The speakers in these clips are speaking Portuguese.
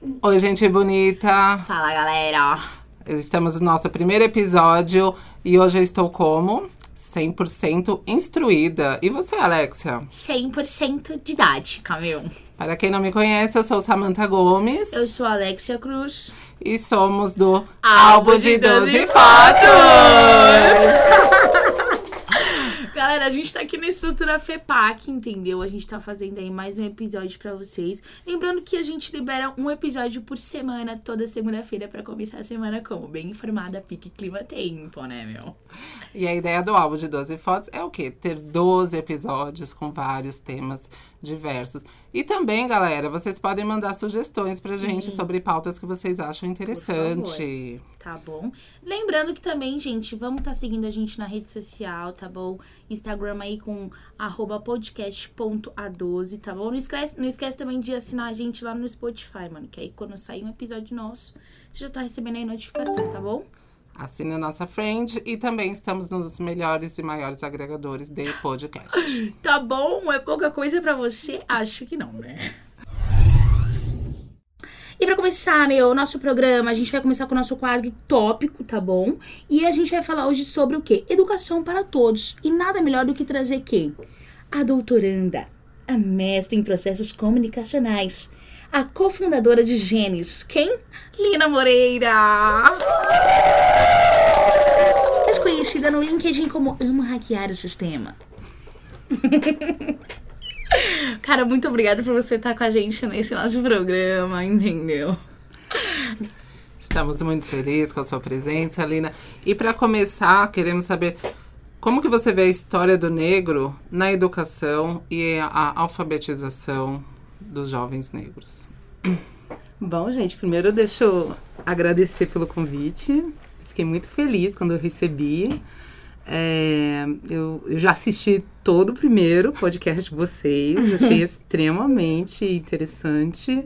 Oi, gente bonita. Fala, galera. Estamos no nosso primeiro episódio e hoje eu estou como 100% instruída. E você, Alexia? 100% didática, meu. Para quem não me conhece, eu sou Samantha Gomes. Eu sou Alexia Cruz. E somos do Álbum de 12 Fatos! Galera, a gente tá aqui na estrutura FEPAC, entendeu? A gente tá fazendo aí mais um episódio pra vocês. Lembrando que a gente libera um episódio por semana, toda segunda-feira, pra começar a semana como? Bem informada, pique clima tempo, né, meu? E a ideia do álbum de 12 fotos é o quê? Ter 12 episódios com vários temas diversos. E também, galera, vocês podem mandar sugestões pra Sim. gente sobre pautas que vocês acham interessante. Tá bom? Lembrando que também, gente, vamos estar seguindo a gente na rede social, tá bom? Instagram aí com arroba podcast.a12, tá bom? Não esquece, não esquece também de assinar a gente lá no Spotify, mano. Que aí quando sair um episódio nosso, você já tá recebendo aí notificação, tá bom? Assine a nossa friend e também estamos nos melhores e maiores agregadores de podcast. Tá bom? É pouca coisa pra você? Acho que não, né? E pra começar, meu, nosso programa, a gente vai começar com o nosso quadro tópico, tá bom? E a gente vai falar hoje sobre o quê? Educação para todos. E nada melhor do que trazer quem? A doutoranda, a mestre em processos comunicacionais, a cofundadora de Gênios. Quem? Lina Moreira! Mais conhecida no LinkedIn como Amo Hackear o Sistema. Cara, muito obrigada por você estar com a gente nesse nosso programa, entendeu? Estamos muito felizes com a sua presença, Lina. E para começar, queremos saber como que você vê a história do negro na educação e a alfabetização dos jovens negros. Bom, gente, primeiro deixa eu agradecer pelo convite. Fiquei muito feliz quando eu recebi. É, eu, eu já assisti todo o primeiro podcast de vocês, achei extremamente interessante.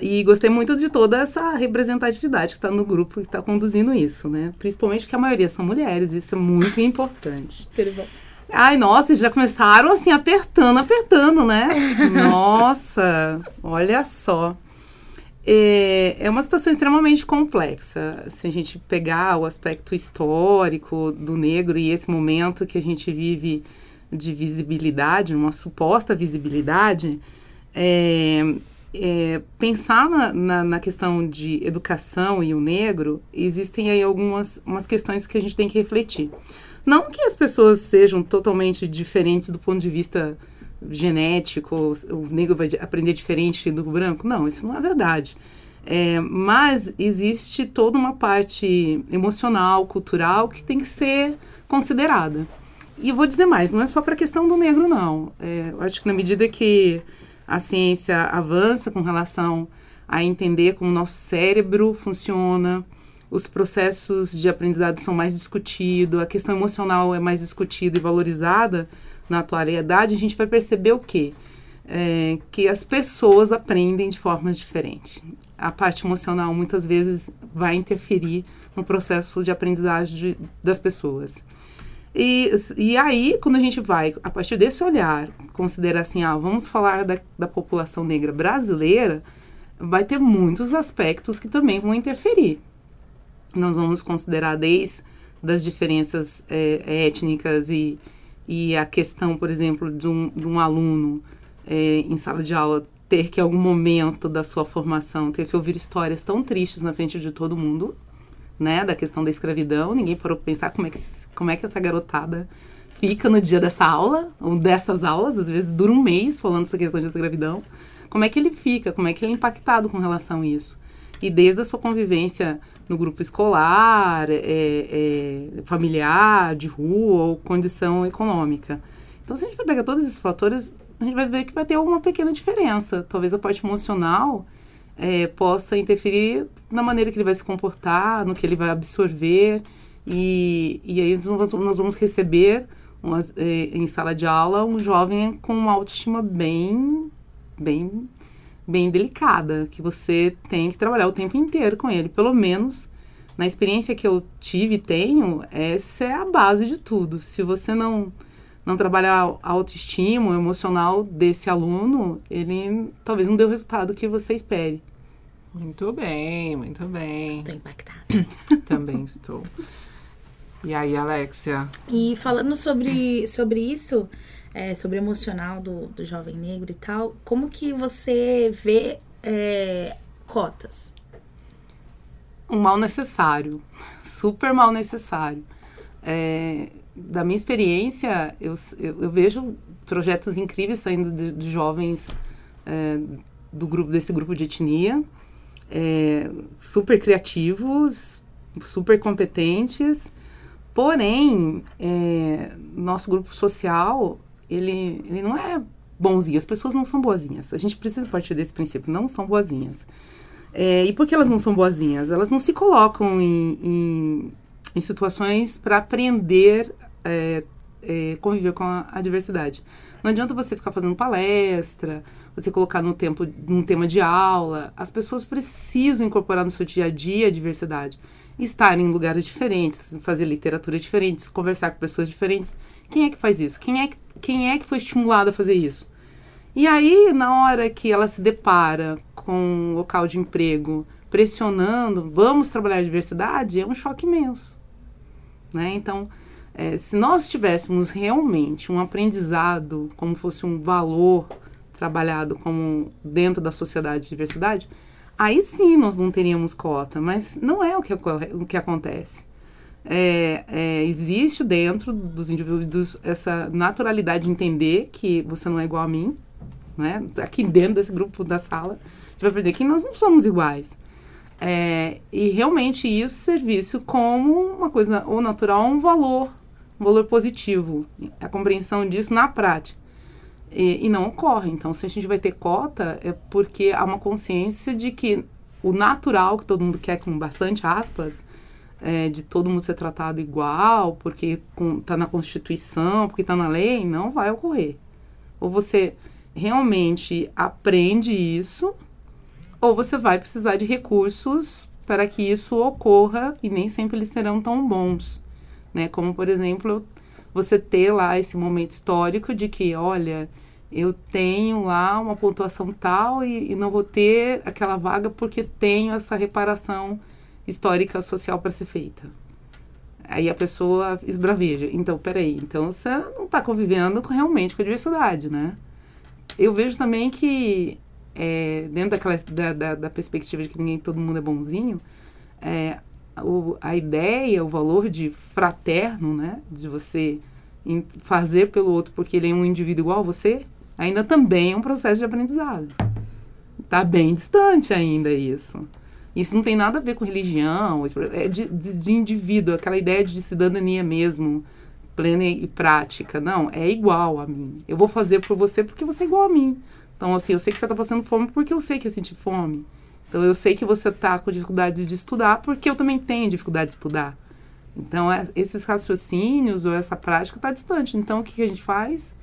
E gostei muito de toda essa representatividade que está no grupo que está conduzindo isso, né? Principalmente porque a maioria são mulheres, isso é muito importante. Tudo bom? Ai, nossa, já começaram assim, apertando, apertando, né? Nossa, olha só. É, é uma situação extremamente complexa. Se a gente pegar o aspecto histórico do negro e esse momento que a gente vive de visibilidade, uma suposta visibilidade, é, é, pensar na, na, na, questão de educação e o negro, existem aí algumas umas questões que a gente tem que refletir. Não que as pessoas sejam totalmente diferentes do ponto de vista genético, o negro vai aprender diferente do branco. Não, isso não é verdade. É, mas existe toda uma parte emocional, cultural, que tem que ser considerada. E vou dizer mais, não é só para a questão do negro, não. É, eu acho que na medida que a ciência avança com relação a entender como o nosso cérebro funciona, os processos de aprendizado são mais discutidos, a questão emocional é mais discutida e valorizada na atualidade, a gente vai perceber o quê? É, que as pessoas aprendem de formas diferentes. A parte emocional muitas vezes vai interferir no processo de aprendizagem de, das pessoas. E, e aí, quando a gente vai, a partir desse olhar, considerar assim, ah, vamos falar da, da população negra brasileira, vai ter muitos aspectos que também vão interferir. Nós vamos considerar desde das diferenças é, étnicas e, e a questão, por exemplo, de um, de um aluno é, em sala de aula ter que, em algum momento da sua formação, ter que ouvir histórias tão tristes na frente de todo mundo, né? Da questão da escravidão. Ninguém parou para pensar como é, que, como é que essa garotada fica no dia dessa aula, ou dessas aulas, às vezes dura um mês falando essa questão de escravidão. Como é que ele fica? Como é que ele é impactado com relação a isso? E desde a sua convivência no grupo escolar, é, é, familiar, de rua ou condição econômica. Então, se a gente pegar todos esses fatores, a gente vai ver que vai ter alguma pequena diferença. Talvez a parte emocional é, possa interferir na maneira que ele vai se comportar, no que ele vai absorver. E, e aí nós, nós vamos receber umas, é, em sala de aula um jovem com uma autoestima bem, bem bem delicada, que você tem que trabalhar o tempo inteiro com ele. Pelo menos, na experiência que eu tive e tenho, essa é a base de tudo. Se você não, não trabalhar a autoestima, o emocional desse aluno, ele talvez não dê o resultado que você espere. Muito bem, muito bem. Tô impactada. Também estou. E aí, Alexia? E falando sobre, sobre isso, é, sobre o emocional do, do jovem negro e tal, como que você vê é, cotas? Um mal necessário, super mal necessário. É, da minha experiência, eu, eu, eu, vejo projetos incríveis saindo de, de jovens é, do grupo desse grupo de etnia, é, super criativos, super competentes. Porém, é, nosso grupo social, ele, ele não é bonzinho. As pessoas não são boazinhas. A gente precisa partir desse princípio. Não são boazinhas. É, e por que elas não são boazinhas? Elas não se colocam em, em, em situações para aprender, é, é, conviver com a, a diversidade. Não adianta você ficar fazendo palestra, você colocar no tempo, num tema de aula. As pessoas precisam incorporar no seu dia a dia a diversidade. Estar em lugares diferentes, fazer literatura diferente, conversar com pessoas diferentes. Quem é que faz isso? Quem é que, quem é que foi estimulado a fazer isso? E aí, na hora que ela se depara com um local de emprego pressionando, vamos trabalhar a diversidade, é um choque imenso. Né? Então, é, se nós tivéssemos realmente um aprendizado como fosse um valor trabalhado como dentro da sociedade de diversidade, aí sim nós não teríamos cota, mas não é o que, o que acontece. É, é, existe dentro dos indivíduos essa naturalidade de entender que você não é igual a mim, né? Aqui dentro desse grupo da sala, a gente vai perceber que nós não somos iguais. É, e realmente isso serviço como uma coisa ou natural um valor, um valor positivo. A compreensão disso na prática. E, e, não ocorre. Então, se a gente vai ter cota, é porque há uma consciência de que o natural, que todo mundo quer, com bastante aspas, é, de todo mundo ser tratado igual, porque está na Constituição, porque está na lei, não vai ocorrer. Ou você realmente aprende isso, ou você vai precisar de recursos para que isso ocorra, e nem sempre eles serão tão bons. Né? Como, por exemplo, você ter lá esse momento histórico de que, olha, eu tenho lá uma pontuação tal e, e não vou ter aquela vaga porque tenho essa reparação histórica social para ser feita. Aí a pessoa esbraveja. Então, peraí, então você não está convivendo com, realmente com a diversidade, né? Eu vejo também que, é, dentro daquela, da, da, da, perspectiva de que ninguém, todo mundo é bonzinho, é, o, a ideia, o valor de fraterno, né? De você fazer pelo outro porque ele é um indivíduo igual a você, ainda também é um processo de aprendizado. Está bem distante ainda isso. Isso não tem nada a ver com religião, é de, de, de indivíduo, aquela ideia de cidadania mesmo, plena e prática. Não, é igual a mim. Eu vou fazer por você porque você é igual a mim. Então, assim, eu sei que você está passando fome porque eu sei que eu senti fome. Então, eu sei que você está com dificuldade de estudar porque eu também tenho dificuldade de estudar. Então, é, esses raciocínios ou essa prática está distante. Então, o que, que a gente faz?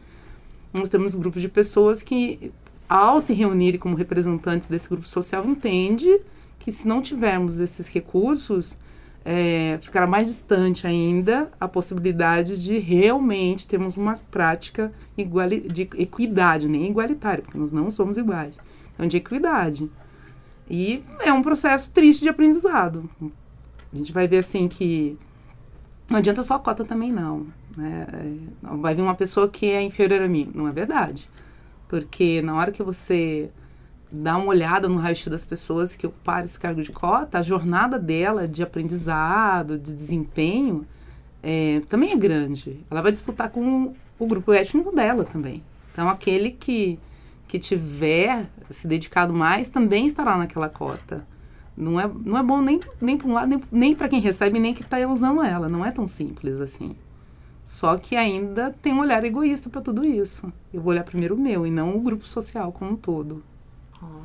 Nós temos um grupo de pessoas que, ao se reunirem como representantes desse grupo social, entende que se não tivermos esses recursos, é, ficará mais distante ainda a possibilidade de realmente termos uma prática iguali de equidade, nem igualitária, porque nós não somos iguais. Então, de equidade. E é um processo triste de aprendizado. A gente vai ver assim que não adianta só cota também, não. Né? É, vai vir uma pessoa que é inferior a mim. Não é verdade. Porque na hora que você dá uma olhada no raio-x das pessoas que ocuparam esse cargo de cota, a jornada dela de aprendizado, de desempenho, é, também é grande. Ela vai disputar com o grupo étnico dela também. Então, aquele que, que tiver se dedicado mais também estará naquela cota. Não é, não é bom nem, nem para um lado, nem, nem para quem recebe, nem que está usando ela. Não é tão simples assim. Só que ainda tem um olhar egoísta para tudo isso. Eu vou olhar primeiro o meu e não o grupo social como um todo.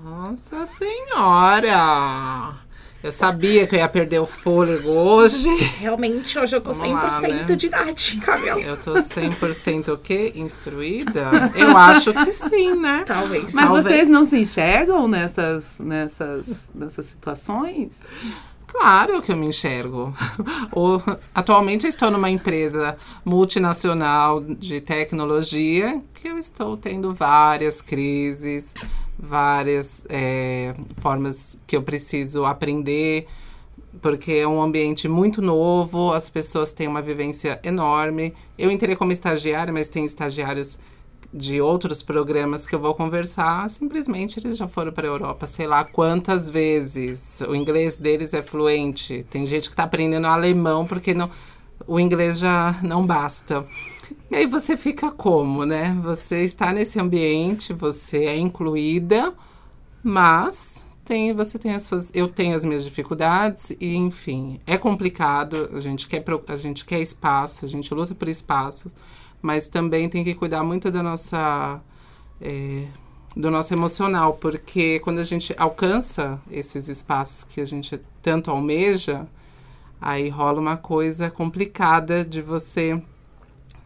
Nossa Senhora! Eu sabia que eu ia perder o fôlego hoje. Realmente, hoje eu tô Vamos 100% lá, né? de Camila. Eu tô 100% o quê? Instruída? Eu acho que sim, né? Talvez. Mas Talvez. vocês não se enxergam nessas, nessas, nessas situações? Claro que eu me enxergo. O, atualmente eu estou numa empresa multinacional de tecnologia que eu estou tendo várias crises várias é, formas que eu preciso aprender, porque é um ambiente muito novo, as pessoas têm uma vivência enorme. Eu entrei como estagiária, mas tem estagiários de outros programas que eu vou conversar, simplesmente eles já foram para a Europa, sei lá quantas vezes. O inglês deles é fluente. Tem gente que está aprendendo alemão porque não, o inglês já não basta. E aí você fica como, né? Você está nesse ambiente, você é incluída, mas tem, você tem as suas, eu tenho as minhas dificuldades e enfim, é complicado. A gente quer, a gente quer espaço, a gente luta por espaço mas também tem que cuidar muito da nossa é, do nosso emocional, porque quando a gente alcança esses espaços que a gente tanto almeja, aí rola uma coisa complicada de você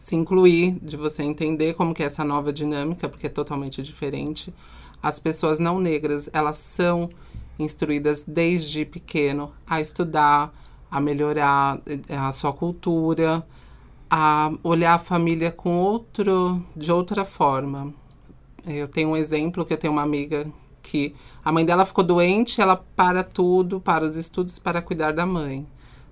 se incluir, de você entender como que é essa nova dinâmica, porque é totalmente diferente. As pessoas não negras, elas são instruídas desde pequeno a estudar, a melhorar eh, a sua cultura, a olhar a família com outro, de outra forma. Eu tenho um exemplo que eu tenho uma amiga que a mãe dela ficou doente, ela para tudo, para os estudos para cuidar da mãe.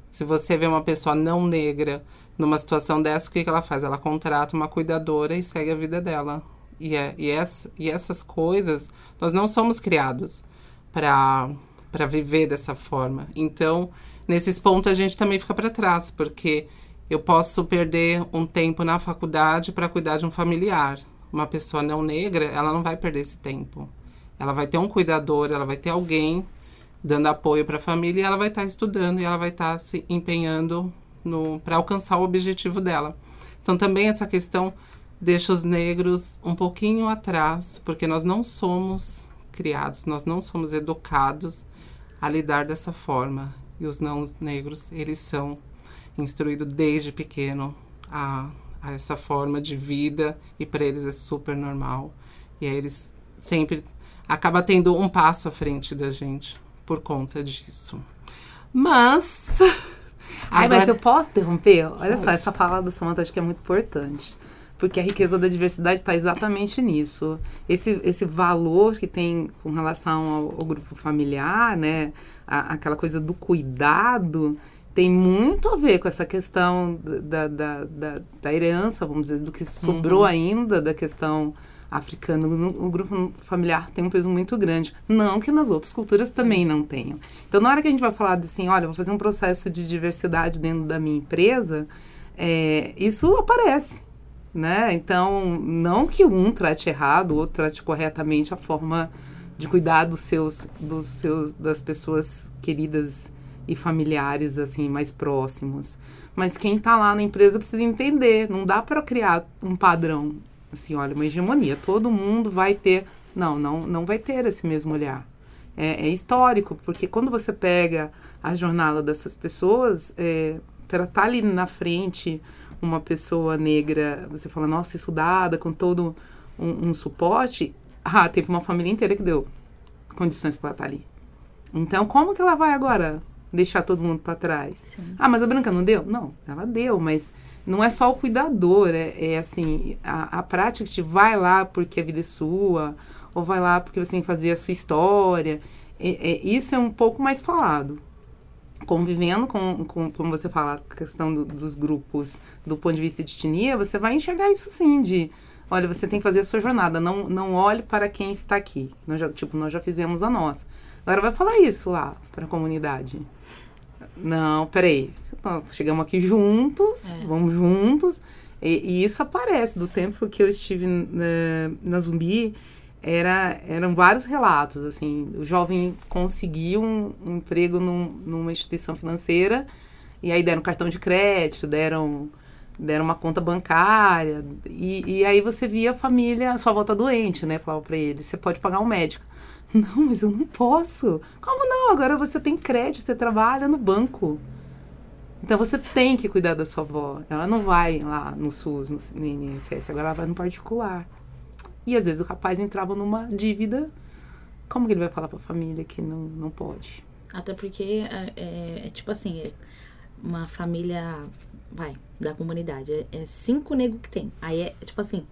Se você vê uma pessoa não negra numa situação dessa, o que, que ela faz? Ela contrata uma cuidadora e segue a vida dela. E, é, e, essa, e essas coisas, nós não somos criados para viver dessa forma. Então, nesses pontos, a gente também fica para trás, porque eu posso perder um tempo na faculdade para cuidar de um familiar. Uma pessoa não negra, ela não vai perder esse tempo. Ela vai ter um cuidador, ela vai ter alguém dando apoio para a família e ela vai estar tá estudando e ela vai estar tá se empenhando para alcançar o objetivo dela. Então, também essa questão deixa os negros um pouquinho atrás, porque nós não somos criados, nós não somos educados a lidar dessa forma. E os não negros, eles são instruído desde pequeno a, a essa forma de vida e para eles é super normal. E aí eles sempre acaba tendo um passo à frente da gente por conta disso. Mas. Ai, agora... mas eu posso interromper? Olha Pode. só, essa fala do Samanta acho que é muito importante. Porque a riqueza da diversidade está exatamente nisso. Esse, esse valor que tem com relação ao, ao grupo familiar, né? A, aquela coisa do cuidado, tem muito a ver com essa questão da, da, da, da herança, vamos dizer, do que sobrou uhum. ainda da questão africana. O, grupo familiar tem um peso muito grande. Não que nas outras culturas também não tenham. Então, na hora que a gente vai falar de assim, olha, vou fazer um processo de diversidade dentro da minha empresa, é, isso aparece. Né? Então, não que um trate errado, o outro trate corretamente a forma de cuidar dos seus, dos seus, das pessoas queridas e familiares assim mais próximos. Mas quem está lá na empresa precisa entender, não dá para criar um padrão assim, olha, uma hegemonia, todo mundo vai ter, não, não, não vai ter esse mesmo olhar. É, é histórico, porque quando você pega a jornada dessas pessoas, é, para estar tá ali na frente uma pessoa negra, você fala, nossa, estudada, com todo um, um suporte, ah, teve uma família inteira que deu condições para estar tá ali. Então, como que ela vai agora deixar todo mundo para trás. Sim. Ah, mas a Branca não deu? Não, ela deu, mas não é só o cuidador, é, é assim, a, a prática que vai lá porque a vida é sua, ou vai lá porque você tem que fazer a sua história. É, é, isso é um pouco mais falado. Convivendo com, com como você fala, a questão do, dos grupos do ponto de vista de etnia, você vai enxergar isso sim, de olha, você tem que fazer a sua jornada, não, não olhe para quem está aqui. Nós já, tipo, nós já fizemos a nossa. Agora vai falar isso lá para a comunidade. Não, peraí. Chegamos aqui juntos, é. vamos juntos. E, e, isso aparece do tempo que eu estive na, na Zumbi. Era, eram vários relatos, assim. O jovem conseguiu um, um emprego num, numa instituição financeira e aí deram cartão de crédito, deram deram uma conta bancária. E, e aí você via a família, sua volta doente, né? Falava para ele, você pode pagar um médico. Não, mas eu não posso. Como não? Agora você tem crédito, você trabalha no banco. Então você tem que cuidar da sua avó. Ela não vai lá no SUS, no INSS, agora ela vai no particular. E às vezes o rapaz entrava numa dívida. Como que ele vai falar para a família que não, não pode? Até porque é, é, é tipo assim, é uma família, vai, da comunidade. É, é cinco negros que tem. Aí é tipo assim,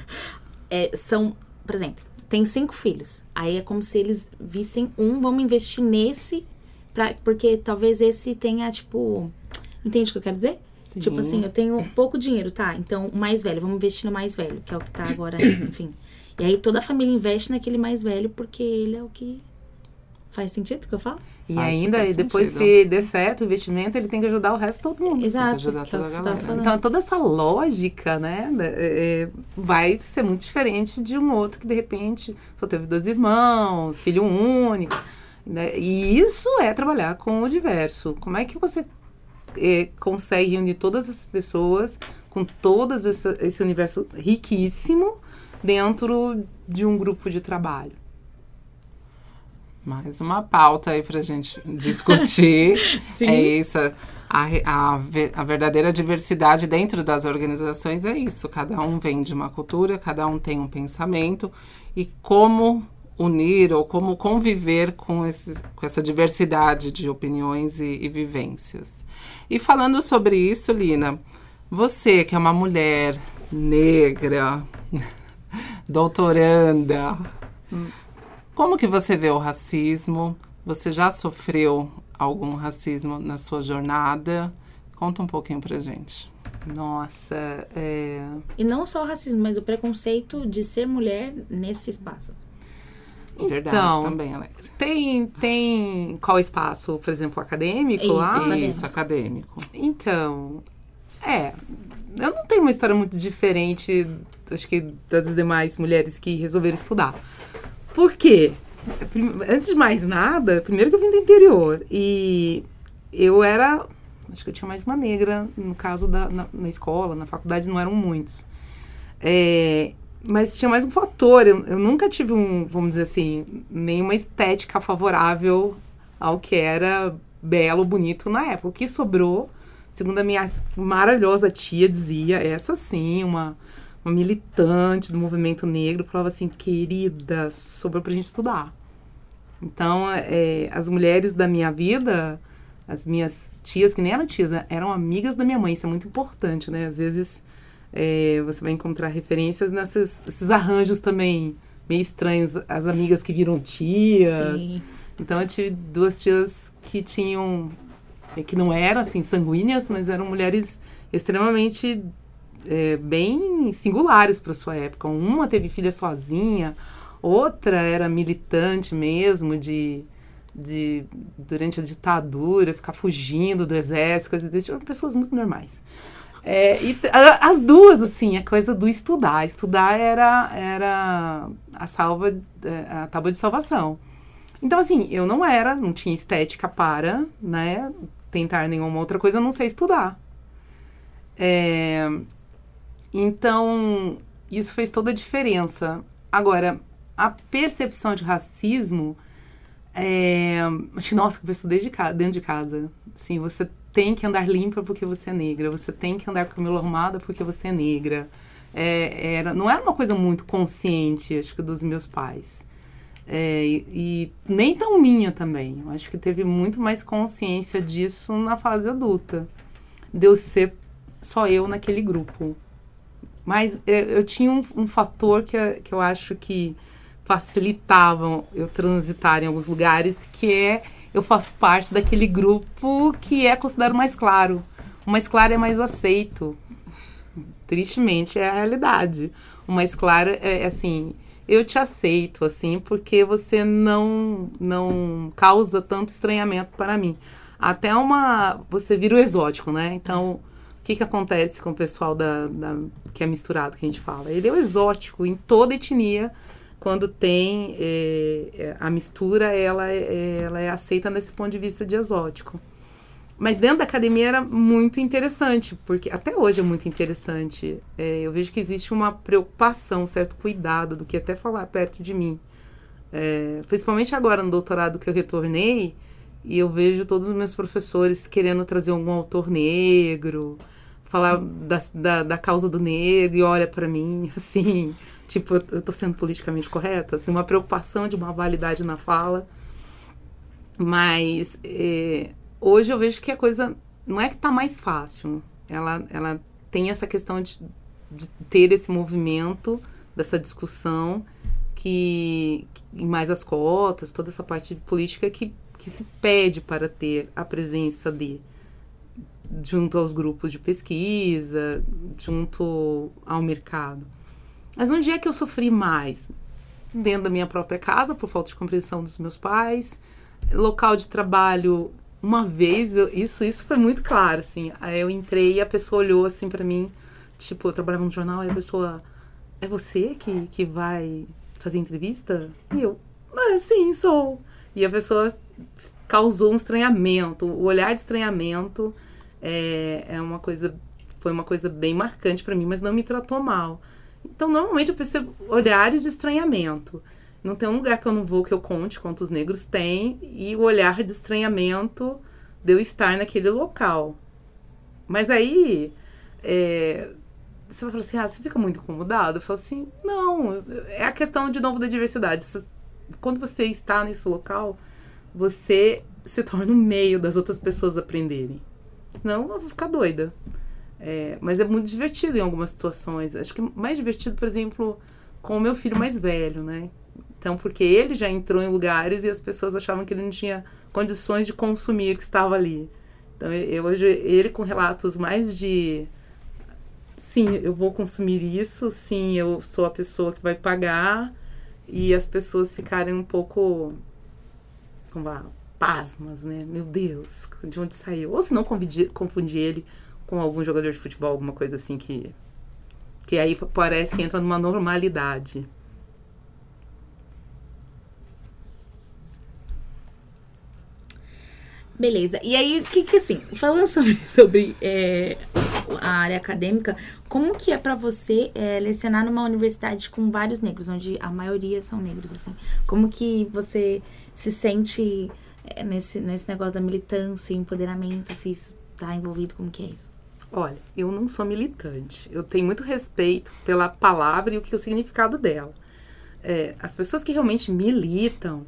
é, são, por exemplo, tem cinco filhos. Aí é como se eles vissem um, vamos investir nesse, pra, porque talvez esse tenha, tipo. Entende o que eu quero dizer? Sim. Tipo assim, eu tenho pouco dinheiro, tá? Então, o mais velho, vamos investir no mais velho, que é o que tá agora, enfim. E aí toda a família investe naquele mais velho, porque ele é o que. Faz sentido o que eu falo? E Faz ainda, e depois, sentido. se der certo o investimento, ele tem que ajudar o resto de todo mundo. Exato, é toda. Então, toda essa lógica, né, é, é, vai ser muito diferente de um outro que, de repente, só teve dois irmãos, filho único. né? E isso é trabalhar com o diverso. Como é que você é, consegue reunir todas essas pessoas com todo esse universo riquíssimo dentro de um grupo de trabalho? Mais uma pauta aí pra gente discutir. Sim. É isso. A, a, a verdadeira diversidade dentro das organizações é isso. Cada um vem de uma cultura, cada um tem um pensamento. E como unir ou como conviver com, esse, com essa diversidade de opiniões e, e vivências. E falando sobre isso, Lina, você que é uma mulher negra, doutoranda, como que você vê o racismo? Você já sofreu algum racismo na sua jornada? Conta um pouquinho pra gente. Nossa, é, E não só o racismo, mas o preconceito de ser mulher nesse espaço. Verdade Então, também, Alex. Tem, tem qual espaço, por exemplo, acadêmico Isso, lá? Isso, acadêmico. Então, é. Eu não tenho uma história muito diferente, acho que das demais mulheres que resolveram estudar. Por quê? Antes de mais nada, primeiro que eu vim do interior. E eu era. Acho que eu tinha mais uma negra, no caso da, na, na escola, na faculdade não eram muitos. É, mas tinha mais um fator. Eu, eu nunca tive um, vamos dizer assim, nenhuma estética favorável ao que era belo, bonito na época. O que sobrou, segundo a minha maravilhosa tia dizia, essa sim, uma, uma militante do movimento negro, falava assim, querida, sobrou pra gente estudar. Então, é, as mulheres da minha vida, as minhas tias, que nem eram tias, né, eram amigas da minha mãe, isso é muito importante, né? Às vezes é, você vai encontrar referências nesses esses arranjos também meio estranhos, as amigas que viram tias. Sim. Então eu tive duas tias que tinham que não eram assim sanguíneas, mas eram mulheres extremamente eh, bem singulares para sua época. Uma teve filha sozinha, outra era militante mesmo de de durante a ditadura ficar fugindo do exército, coisas desse tipo, pessoas muito normais. É, e as duas, assim, a coisa do estudar. Estudar era, era a salva, eh, a tábua de salvação. Então, assim, eu não era, não tinha estética para, né, tentar nenhuma outra coisa, não sei estudar. É, então, isso fez toda a diferença. Agora, a percepção de racismo, é, nossa, que eu estudei de dentro de casa. Sim, você tem que andar limpa porque você é negra, você tem que andar com o cabelo arrumado porque você é negra. É, era, não era uma coisa muito consciente, acho que, dos meus pais. É, e, e nem tão minha também. Eu acho que teve muito mais consciência disso na fase adulta. De eu ser só eu naquele grupo. Mas é, eu tinha um, um fator que, é- que eu acho que facilitava eu transitar em alguns lugares, que é eu faço parte daquele grupo que é considerado mais claro. O mais claro é mais aceito. Tristemente é a realidade. O mais claro é assim, eu te aceito assim, porque você não não causa tanto estranhamento para mim. Até uma você vira o exótico, né? Então, o que que acontece com o pessoal da, da que é misturado que a gente fala? Ele é o exótico em toda etnia quando tem eh, a mistura, ela, é- ela é aceita nesse ponto de vista de exótico. Mas dentro da academia era muito interessante, porque até hoje é muito interessante. É, eu vejo que existe uma preocupação, um certo cuidado do que até falar perto de mim. É, principalmente agora no doutorado que eu retornei, e eu vejo todos os meus professores querendo trazer algum autor negro, falar da, da, da causa do negro, e olha para mim, assim, tipo, eu, tô sendo politicamente correta, assim, uma preocupação de uma validade na fala. Mas é, hoje eu vejo que a coisa não é que tá mais fácil. Ela, ela tem essa questão de, de ter esse movimento, dessa discussão, que, que mais as cotas, toda essa parte política que, que se pede para ter a presença de junto aos grupos de pesquisa, junto ao mercado. Mas onde é que eu sofri mais? Dentro da minha própria casa, por falta de compreensão dos meus pais, local de trabalho. Uma vez, eu, isso, isso foi muito claro, assim. Aí eu entrei e a pessoa olhou assim para mim, tipo, eu trabalhava no jornal e a pessoa, é você que, que vai fazer entrevista? E eu, ah, sim, sou. E a pessoa causou um estranhamento, o olhar de estranhamento é, é uma coisa, foi uma coisa bem marcante para mim, mas não me tratou mal. Então, normalmente eu percebo olhares de estranhamento. Não tem um lugar que eu não vou que eu conte quantos negros tem e o olhar de estranhamento de eu estar naquele local. Mas aí, é, você vai falar assim, ah, você fica muito incomodado? Eu falo assim, não, é a questão de novo da diversidade. Quando você está nesse local, você se torna o meio das outras pessoas aprenderem. Senão eu vou ficar doida. É, mas é muito divertido em algumas situações. Acho que mais divertido, por exemplo, com o meu filho mais velho, né? Então, porque ele já entrou em lugares e as pessoas achavam que ele não tinha condições de consumir que estava ali. Então, eu hoje ele com relatos mais de sim, eu vou consumir isso, sim, eu sou a pessoa que vai pagar e as pessoas ficarem um pouco como lá, pasmas, né? Meu Deus, de onde saiu? Ou se não confundir ele com algum jogador de futebol, alguma coisa assim que que aí parece que entra numa normalidade. Beleza. E aí, o que que assim, falando sobre, sobre é, a área acadêmica, como que é para você é, lecionar numa universidade com vários negros, onde a maioria são negros, assim? Como que você se sente é, nesse, nesse negócio da militância, empoderamento, se está envolvido, como que é isso? Olha, eu não sou militante. Eu tenho muito respeito pela palavra e o que é o significado dela. É, as pessoas que realmente militam,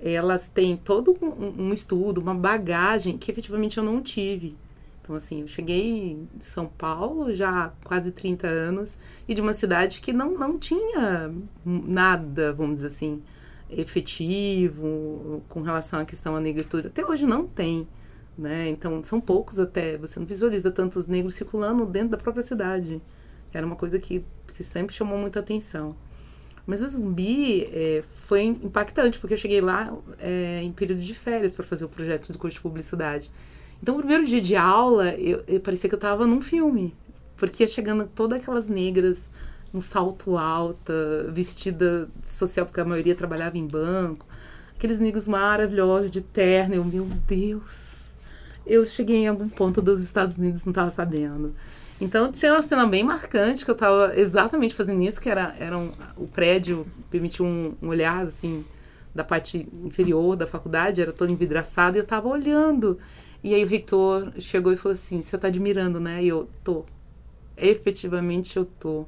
elas têm todo um, um, estudo, uma bagagem que efetivamente eu não tive. Então, assim, eu cheguei em São Paulo já há quase 30 anos e de uma cidade que não, não tinha nada, vamos dizer assim, efetivo com relação à questão da negritude. Até hoje não tem. Né? Então, são poucos até. Você não visualiza tantos negros circulando dentro da própria cidade. Era uma coisa que, sempre chamou muita atenção. Mas a Zumbi é, foi impactante, porque eu cheguei lá é, em período de férias para fazer o projeto do curso de publicidade. Então, o primeiro dia de aula, eu, eu parecia que eu estava num filme. Porque chegando todas aquelas negras um salto alta, vestida social, porque a maioria trabalhava em banco. Aqueles negros maravilhosos de terno. Eu, meu Deus, eu cheguei em algum ponto dos Estados Unidos, não estava sabendo. Então tinha uma cena bem marcante que eu estava exatamente fazendo isso, que era, era um, o prédio permitiu um, um, olhar assim da parte inferior da faculdade, era todo envidraçado e eu estava olhando. E aí o reitor chegou e falou assim: "Você está admirando, né?" E eu tô. Efetivamente eu tô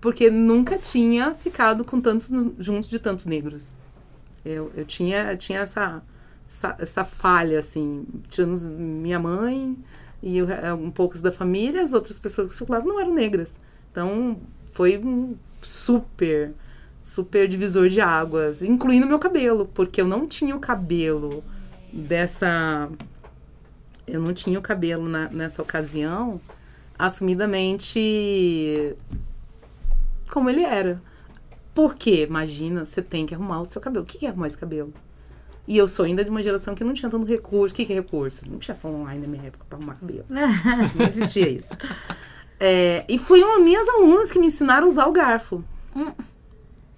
porque nunca tinha ficado com tantos juntos de tantos negros. Eu, eu tinha, tinha essa, essa, essa falha, assim, tirando minha mãe e é, um poucos da família, as outras pessoas que circulavam não eram negras. Então, foi um super, super divisor de águas, incluindo meu cabelo, porque eu não tinha o cabelo dessa... Eu não tinha o cabelo na, nessa ocasião assumidamente como ele era. Porque, imagina, você tem que arrumar o seu cabelo. O que é arrumar esse cabelo? E eu sou ainda de uma geração que não tinha tanto recurso. O que é recursos? Não tinha só online na minha época para arrumar cabelo. não existia isso. É, e foi uma minhas alunas que me ensinaram a usar o garfo. Hum.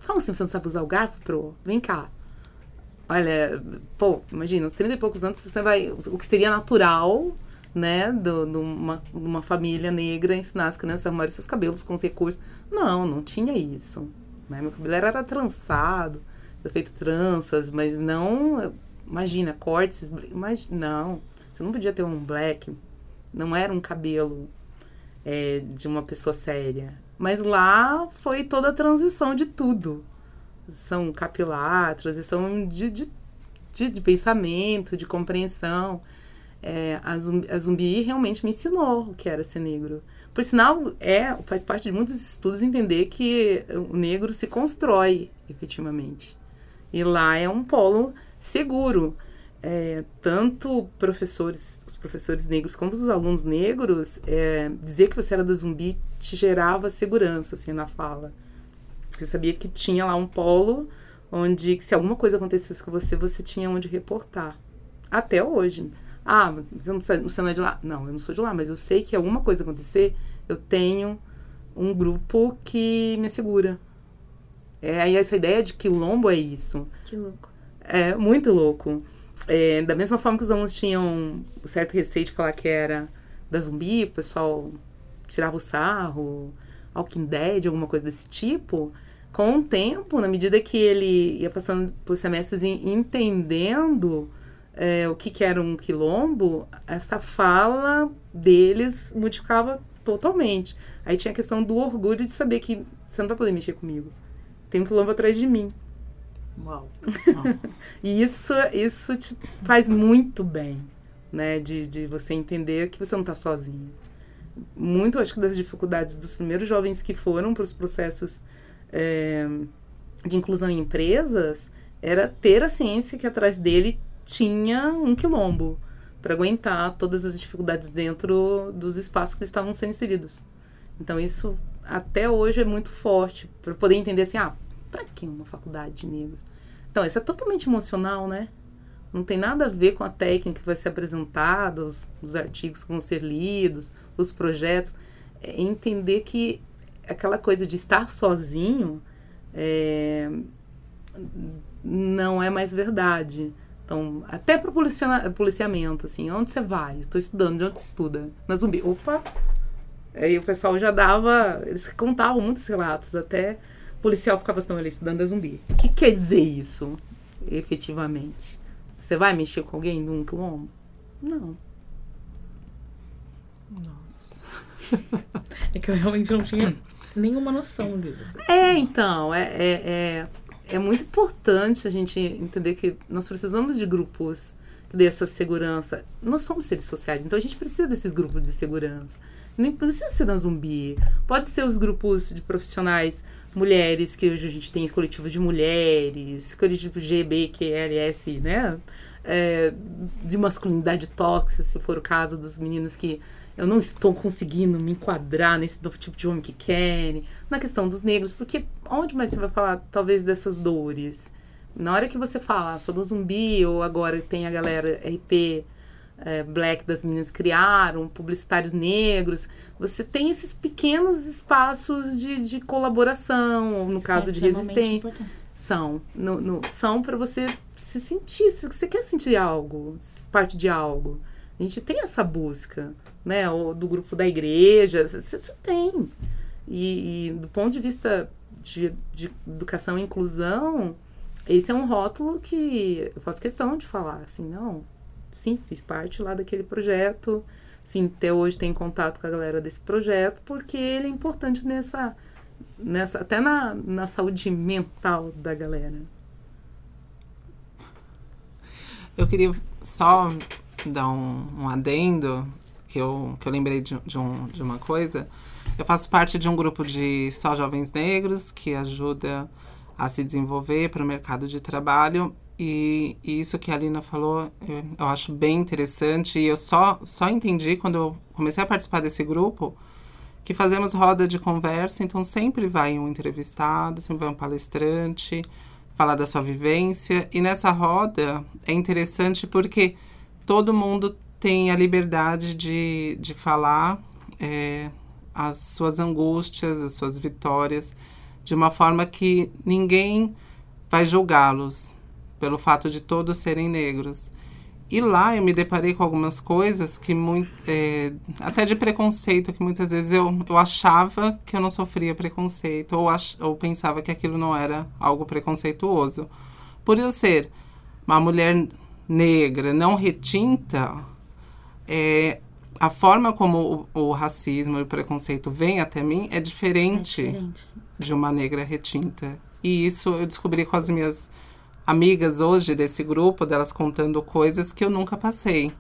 Como assim você não sabe usar o garfo, Pro? Vem cá. Olha, pô, imagina, uns 30 e poucos anos você vai. O que seria natural né, de uma, uma família negra ensinar as crianças a arrumarem seus cabelos com os recursos. Não, não tinha isso. Né? Meu cabelo era trançado, era feito tranças, mas não, imagina, cortes, mas não, você não podia ter um black, não era um cabelo é, de uma pessoa séria. Mas lá foi toda a transição de tudo. Transição capilar, transição de, de, de, de pensamento, de compreensão é, a, zumbi, a Zumbi realmente me ensinou o que era ser negro. Por sinal, é, faz parte de muitos estudos entender que o negro se constrói efetivamente. E lá é um polo seguro. É, tanto professores, os professores negros como os alunos negros, é, dizer que você era da Zumbi te gerava segurança, assim, na fala. Você sabia que tinha lá um polo onde, se alguma coisa acontecesse com você, você tinha onde reportar. Até hoje. Ah, você não, você não é de lá? Não, eu não sou de lá, mas eu sei que alguma coisa acontecer, eu tenho um grupo que me assegura. É, aí essa ideia de quilombo é isso. Que louco. É muito louco. É, da mesma forma que os alunos tinham um certo receio de falar que era da zumbi, o pessoal tirava o sarro, Walking Dead, alguma coisa desse tipo, com o tempo, na medida que ele ia passando por semestres entendendo é, o que, que era um quilombo, essa fala deles modificava totalmente. Aí tinha a questão do orgulho de saber que você não vai poder mexer comigo. Tem um quilombo atrás de mim. Uau. e isso, isso te faz muito bem, né? De, de você entender que você não está sozinho. Muito, acho que das dificuldades dos primeiros jovens que foram para os processos é, de inclusão em empresas era ter a ciência que atrás dele tinha um quilombo para aguentar todas as dificuldades dentro dos espaços que estavam sendo inseridos. Então isso até hoje é muito forte para poder entender assim, ah, para que uma faculdade de negros? Então, isso é totalmente emocional, né? Não tem nada a ver com a técnica que vai ser apresentada, os, os artigos que vão ser lidos, os projetos. É entender que aquela coisa de estar sozinho é, não é mais verdade. Então, até para policiamento, assim, onde você vai? Estou estudando, de onde você estuda? Na Zumbi. Opa! Aí o pessoal já dava, eles contavam muitos relatos, até o policial ficava assim, ele estudando a Zumbi. O que quer dizer isso, efetivamente? Você vai mexer com alguém num quilombo? Não. Nossa. é que eu realmente não tinha nenhuma noção disso. Assim. É, então, é, é, é, é, muito importante a gente entender que nós precisamos de grupos que dê essa segurança. Nós somos seres sociais, então a gente precisa desses grupos de segurança. Nem precisa ser na zumbi. Pode ser os grupos de profissionais mulheres, que hoje a gente tem coletivos de mulheres, coletivos GB, QLS, né? É, de masculinidade tóxica, se for o caso dos meninos que eu não estou conseguindo me enquadrar nesse tipo de homem que querem, na questão dos negros, porque onde mais você vai falar, talvez, dessas dores? Na hora que você fala, sou do zumbi, ou agora tem a galera RP, é, black das meninas criaram, publicitários negros. Você tem esses pequenos espaços de, de colaboração, no caso de resistência. Importante. São. No, no, são para você se sentir, se você quer sentir algo, parte de algo. A gente tem essa busca, né? Ou do grupo da igreja, você, tem. E, e, do ponto de vista de, de educação e inclusão, esse é um rótulo que eu faço questão de falar, assim, não, sim, fiz parte lá daquele projeto. Sim, até hoje tenho contato com a galera desse projeto, porque ele é importante nessa, nessa até na, na saúde mental da galera. Eu queria só dar um, um adendo, que eu, que eu lembrei de, de, um, de uma coisa. Eu faço parte de um grupo de só jovens negros que ajuda a se desenvolver para o mercado de trabalho e, e, isso que a Alina falou, eu, eu, acho bem interessante. E eu só, só entendi quando eu comecei a participar desse grupo que fazemos roda de conversa, então sempre vai um entrevistado, sempre vai um palestrante, falar da sua vivência. E nessa roda é interessante porque todo mundo tem a liberdade de, de falar é, as suas angústias, as suas vitórias, de uma forma que ninguém vai julgá-los pelo fato de todos serem negros. E lá eu me deparei com algumas coisas que muito, é, até de preconceito, que muitas vezes eu, eu achava que eu não sofria preconceito, ou, ach, ou pensava que aquilo não era algo preconceituoso. Por eu ser uma mulher negra, não retinta, é, a forma como o, o, racismo e o preconceito vem até mim é diferente, é diferente de uma negra retinta. E isso eu descobri com as minhas amigas hoje desse grupo, delas contando coisas que eu nunca passei.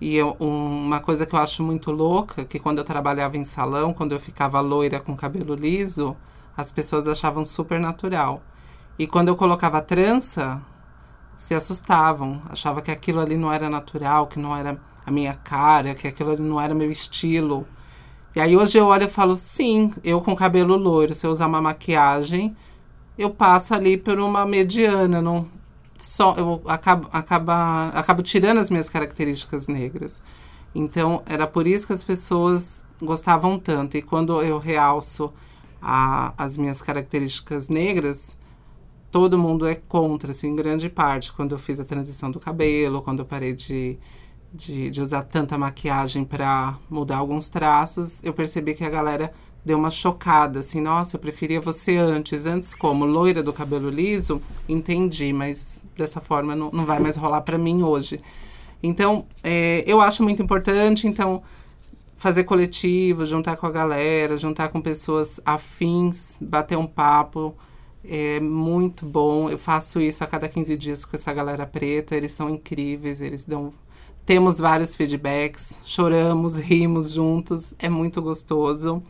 E eu, um, uma coisa que eu acho muito louca, que quando eu trabalhava em salão, quando eu ficava loira com cabelo liso, as pessoas achavam super natural. E quando eu colocava trança, se assustavam, achava que aquilo ali não era natural, que não era a minha cara, que aquilo não era meu estilo. E aí hoje eu olho e falo, sim, eu com cabelo loiro, se eu usar uma maquiagem, eu passo ali por uma mediana, não só eu acabo, acaba, acabo tirando as minhas características negras. Então era por isso que as pessoas gostavam tanto. E quando eu realço a, as minhas características negras, todo mundo é contra, assim, em grande parte. Quando eu fiz a transição do cabelo, quando eu parei de, de, de usar tanta maquiagem para mudar alguns traços, eu percebi que a galera deu uma chocada, assim, nossa, eu preferia você antes. Antes como? Loira do cabelo liso? Entendi, mas dessa forma não, não vai mais rolar para mim hoje. Então, é, eu acho muito importante, então, fazer coletivo, juntar com a galera, juntar com pessoas afins, bater um papo, é muito bom. Eu faço isso a cada 15 dias com essa galera preta. Eles são incríveis, eles dão. Temos vários feedbacks, choramos, rimos juntos, é muito gostoso.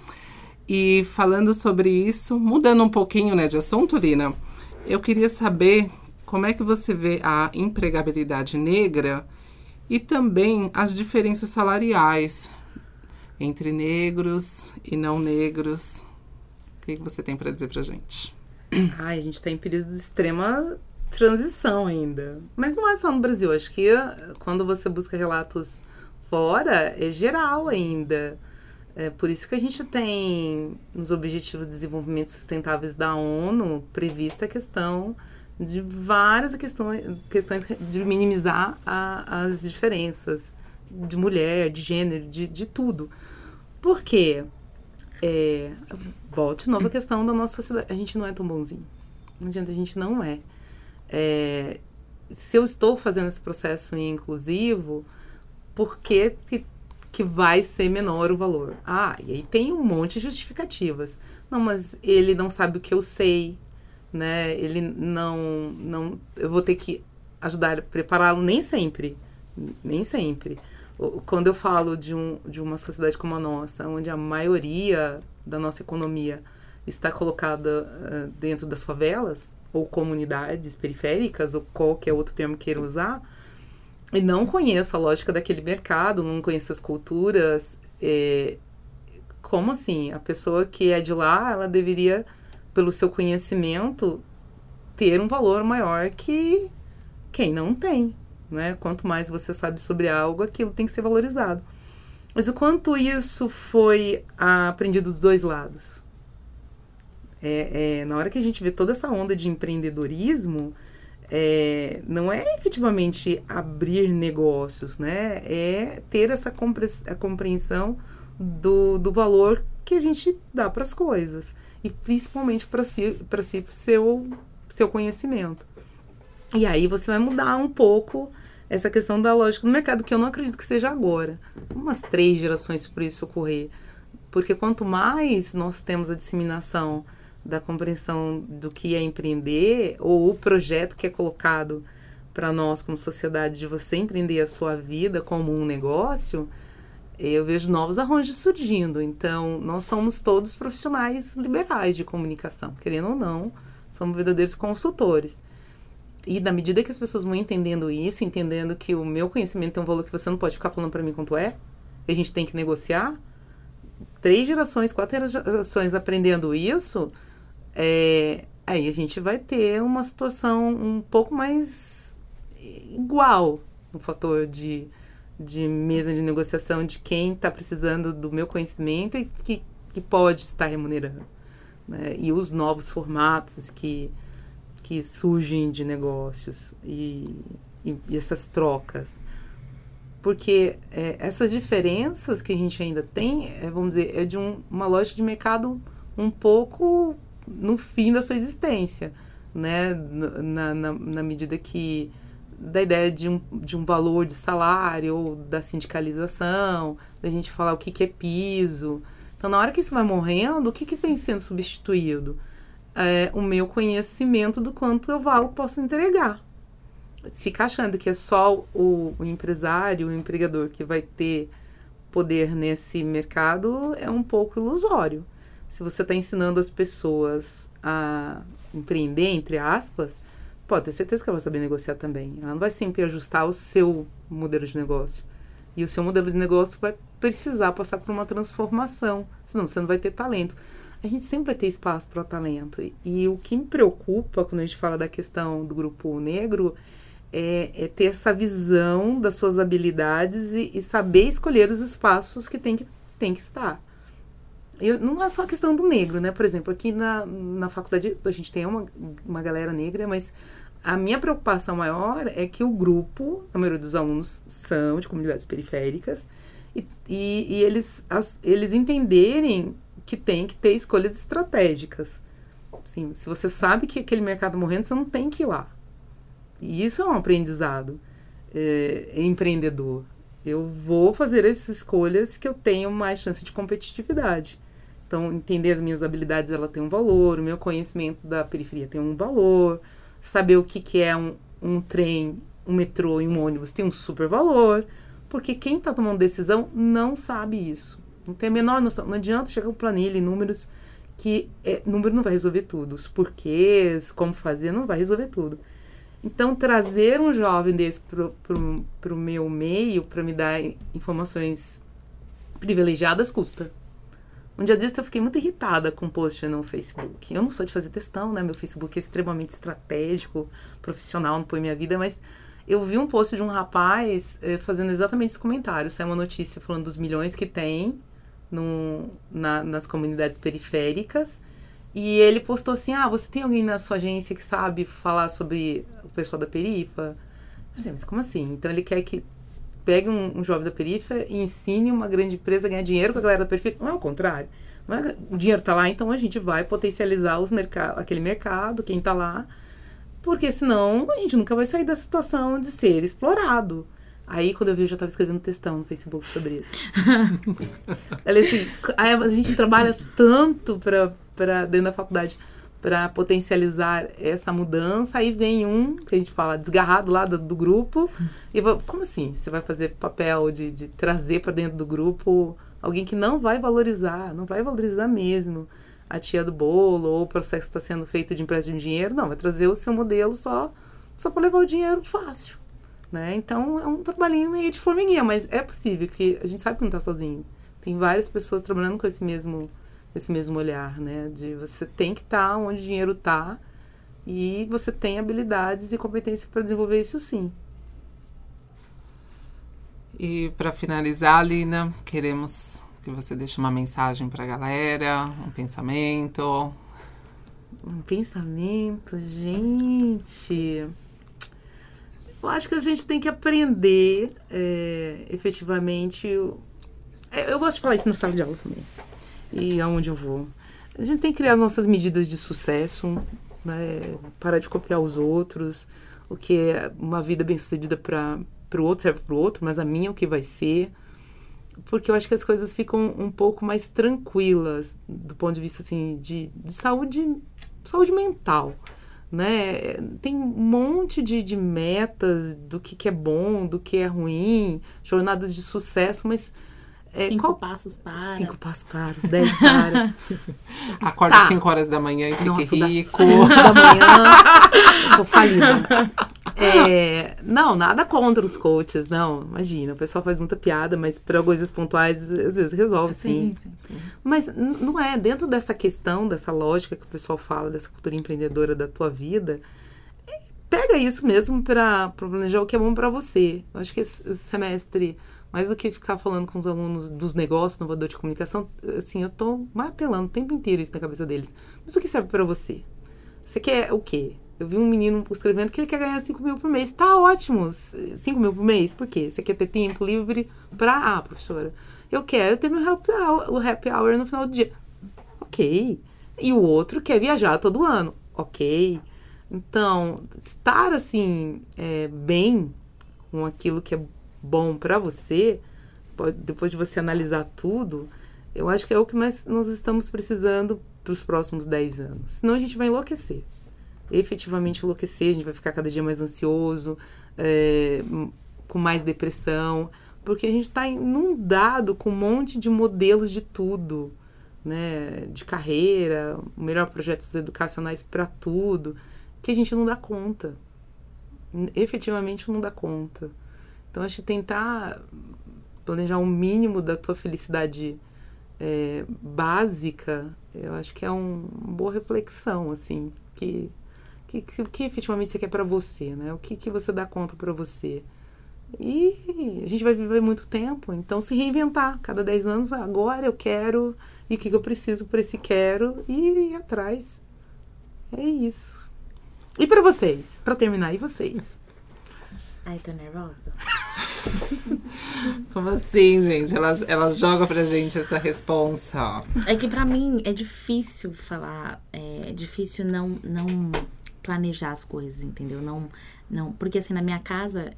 E falando sobre isso, mudando um pouquinho né, de assunto, Lina, eu queria saber como é que você vê a empregabilidade negra e também as diferenças salariais entre negros e não negros. O que, você tem para dizer para gente? Ai, a gente está em período de extrema transição ainda. Mas não é só no Brasil. Acho que quando você busca relatos fora, é geral ainda. É por isso que a gente tem nos Objetivos de Desenvolvimento Sustentáveis da ONU prevista a questão de várias questões, questões de minimizar a, as diferenças de mulher, de gênero, de, de tudo. Por quê? É, volte nova questão da nossa sociedade. A gente não é tão bonzinho. Não adianta, a gente não é. É se eu estou fazendo esse processo inclusivo, por que, que, que vai ser menor o valor? Ah, e aí tem um monte de justificativas. Não, mas ele não sabe o que eu sei, né? Ele não, não, eu vou ter que ajudar a prepará-lo nem sempre, nem sempre. Quando eu falo de, um, de uma sociedade como a nossa, onde a maioria da nossa economia está colocada uh, dentro das favelas ou comunidades periféricas ou qualquer outro termo queira usar, e não conheço a lógica daquele mercado, não conheço as culturas, é, como assim? A pessoa que é de lá, ela deveria pelo seu conhecimento, ter um valor maior que quem não tem. Né? Quanto mais você sabe sobre algo, aquilo tem que ser valorizado. Mas o quanto isso foi aprendido dos dois lados? É, é, na hora que a gente vê toda essa onda de empreendedorismo, é, não é efetivamente abrir negócios, né? É ter essa compreensão do, do valor que a gente dá para as coisas e principalmente para si, para si, seu, seu conhecimento. E aí você vai mudar um pouco essa questão da lógica do mercado, que eu não acredito que seja agora. Umas três gerações para isso ocorrer. Porque quanto mais nós temos a disseminação da compreensão do que é empreender, ou o projeto que é colocado para nós como sociedade de você empreender a sua vida como um negócio, eu vejo novos arranjos surgindo. Então, nós somos todos profissionais liberais de comunicação, querendo ou não, somos verdadeiros consultores. E na medida que as pessoas vão entendendo isso, entendendo que o meu conhecimento tem um valor que você não pode ficar falando para mim quanto é, que a gente tem que negociar, três gerações, quatro gerações aprendendo isso, é, aí a gente vai ter uma situação um pouco mais igual no fator de de mesa de negociação de quem está precisando do meu conhecimento e que, que pode estar remunerando. Né? E os novos formatos que, que surgem de negócios e, e, e essas trocas. Porque é, essas diferenças que a gente ainda tem, é, vamos dizer, é de um, uma lógica de mercado um pouco no fim da sua existência, né? na, na, na medida que da ideia de um, de um valor de salário ou da sindicalização, da gente falar o que, que é piso. Então, na hora que isso vai morrendo, o que, que vem sendo substituído? É o meu conhecimento do quanto eu valo posso entregar. Ficar achando que é só o, o empresário, o empregador que vai ter poder nesse mercado é um pouco ilusório. Se você está ensinando as pessoas a empreender, entre aspas, pode ter certeza que ela vai saber negociar também. Ela não vai sempre ajustar o seu modelo de negócio. E o seu modelo de negócio vai precisar passar por uma transformação, senão você não vai ter talento. A gente sempre vai ter espaço para talento. E, e o que me preocupa quando a gente fala da questão do grupo negro é, é ter essa visão das suas habilidades e, e, saber escolher os espaços que tem que, tem que estar. Eu, não é só a questão do negro, né? Por exemplo, aqui na, na faculdade a gente tem uma, uma galera negra, mas a minha preocupação maior é que o grupo, a maioria dos alunos são de comunidades periféricas, e, e, e eles, as, eles entenderem que tem que ter escolhas estratégicas. Assim, se você sabe que aquele mercado morrendo, você não tem que ir lá. E isso é um aprendizado é, empreendedor. Eu vou fazer essas escolhas que eu tenho mais chance de competitividade. Então, entender as minhas habilidades, ela tem um valor, o meu conhecimento da periferia tem um valor, saber o que, que é um, um trem, um metrô e um ônibus tem um super valor, porque quem está tomando decisão não sabe isso. Não tem a menor noção. Não adianta chegar com planilha e números, que é, número não vai resolver tudo. Os porquês, como fazer, não vai resolver tudo. Então, trazer um jovem desse para o meu meio, para me dar informações privilegiadas, custa. Um dia desse eu fiquei muito irritada com o post no Facebook. Eu não sou de fazer textão, né? Meu Facebook é extremamente estratégico, profissional, não põe minha vida, mas eu vi um post de um rapaz eh, fazendo exatamente esse comentário. Saiu uma notícia falando dos milhões que tem no, na, nas comunidades periféricas. E ele postou assim: Ah, você tem alguém na sua agência que sabe falar sobre o pessoal da perifa? Eu disse, mas como assim? Então ele quer que pegue um, um, jovem da periferia e ensine uma grande empresa a ganhar dinheiro com a galera da periferia. Não é o contrário. É, o dinheiro está lá, então a gente vai potencializar os merc aquele mercado, quem está lá, porque senão a gente nunca vai sair da situação de ser explorado. Aí, quando eu vi, eu já estava escrevendo textão no Facebook sobre isso. Ela assim, a gente trabalha tanto para dentro da faculdade para potencializar essa mudança. Aí vem um, que a gente fala, desgarrado lá do, do grupo. E vou, como assim? Você vai fazer papel de, de trazer para dentro do grupo alguém que não vai valorizar, não vai valorizar mesmo a tia do bolo ou o processo que está sendo feito de empréstimo de dinheiro. Não, vai trazer o seu modelo só, só para levar o dinheiro fácil. Né? Então é um trabalhinho meio de formiguinha, mas é possível que a gente sabe que não está sozinho. Tem várias pessoas trabalhando com esse mesmo esse mesmo olhar, né? De você tem que estar tá onde o dinheiro está e você tem habilidades e competência para desenvolver isso sim. E para finalizar, Lina, queremos que você deixe uma mensagem para a galera, um pensamento. Um pensamento, gente. Eu acho que a gente tem que aprender é, efetivamente. Eu, eu gosto de falar isso na sala de aula também e aonde eu vou. A gente tem que criar as nossas medidas de sucesso, né? parar de copiar os outros. O que é uma vida bem sucedida para o outro serve para o outro, mas a minha é o que vai ser. Porque eu acho que as coisas ficam um pouco mais tranquilas do ponto de vista assim, de, de saúde, saúde mental. Né? Tem um monte de, de metas do que, que é bom, do que é ruim, jornadas de sucesso, mas é, cinco qual... passos para. Cinco passos para, os dez para. Acorda às cinco horas da manhã e fique rico. da manhã, tô falida. É, não, nada contra os coaches, não. Imagina, o pessoal faz muita piada, mas para coisas pontuais, às vezes resolve, sim. sim, sim, sim. Mas não é, dentro dessa questão, dessa lógica que o pessoal fala, dessa cultura empreendedora da tua vida, pega isso mesmo para planejar o que é bom para você. Eu acho que esse semestre mais do que ficar falando com os alunos dos negócios, inovador de comunicação, assim, eu tô martelando o tempo inteiro isso na cabeça deles. Mas o que serve para você? Você quer o quê? Eu vi um menino escrevendo que ele quer ganhar 5 mil por mês. Tá ótimo, 5 mil por mês. Por quê? Você quer ter tempo livre para... Ah, professora, eu quero ter meu happy hour, o happy hour no final do dia. Ok. E o outro quer viajar todo ano. Ok. Então, estar assim, é, bem com aquilo que é bom para você, pode, depois de você analisar tudo, eu acho que é o que mais nós estamos precisando para os próximos 10 anos. Senão a gente vai enlouquecer. Efetivamente enlouquecer, a gente vai ficar cada dia mais ansioso, é, com mais depressão, porque a gente está inundado com um monte de modelos de tudo. né, de carreira, melhor projetos educacionais para tudo, que a gente não dá conta. Efetivamente não dá conta. Então, acho que tentar planejar um mínimo da tua felicidade é, básica, eu acho que é um, uma boa reflexão, assim, que que, que, que efetivamente você quer para você, né? O que, que você dá conta para você. E a gente vai viver muito tempo, então se reinventar. Cada 10 anos, agora eu quero, e o que, que eu preciso para esse quero, e ir atrás. É isso. E para vocês? Para terminar, e vocês? Ai, tô nervosa. Como assim, gente? Ela, ela joga pra gente essa responsa. É que pra mim é difícil falar, é difícil não, não planejar as coisas, entendeu? Não, não, porque assim, na minha casa,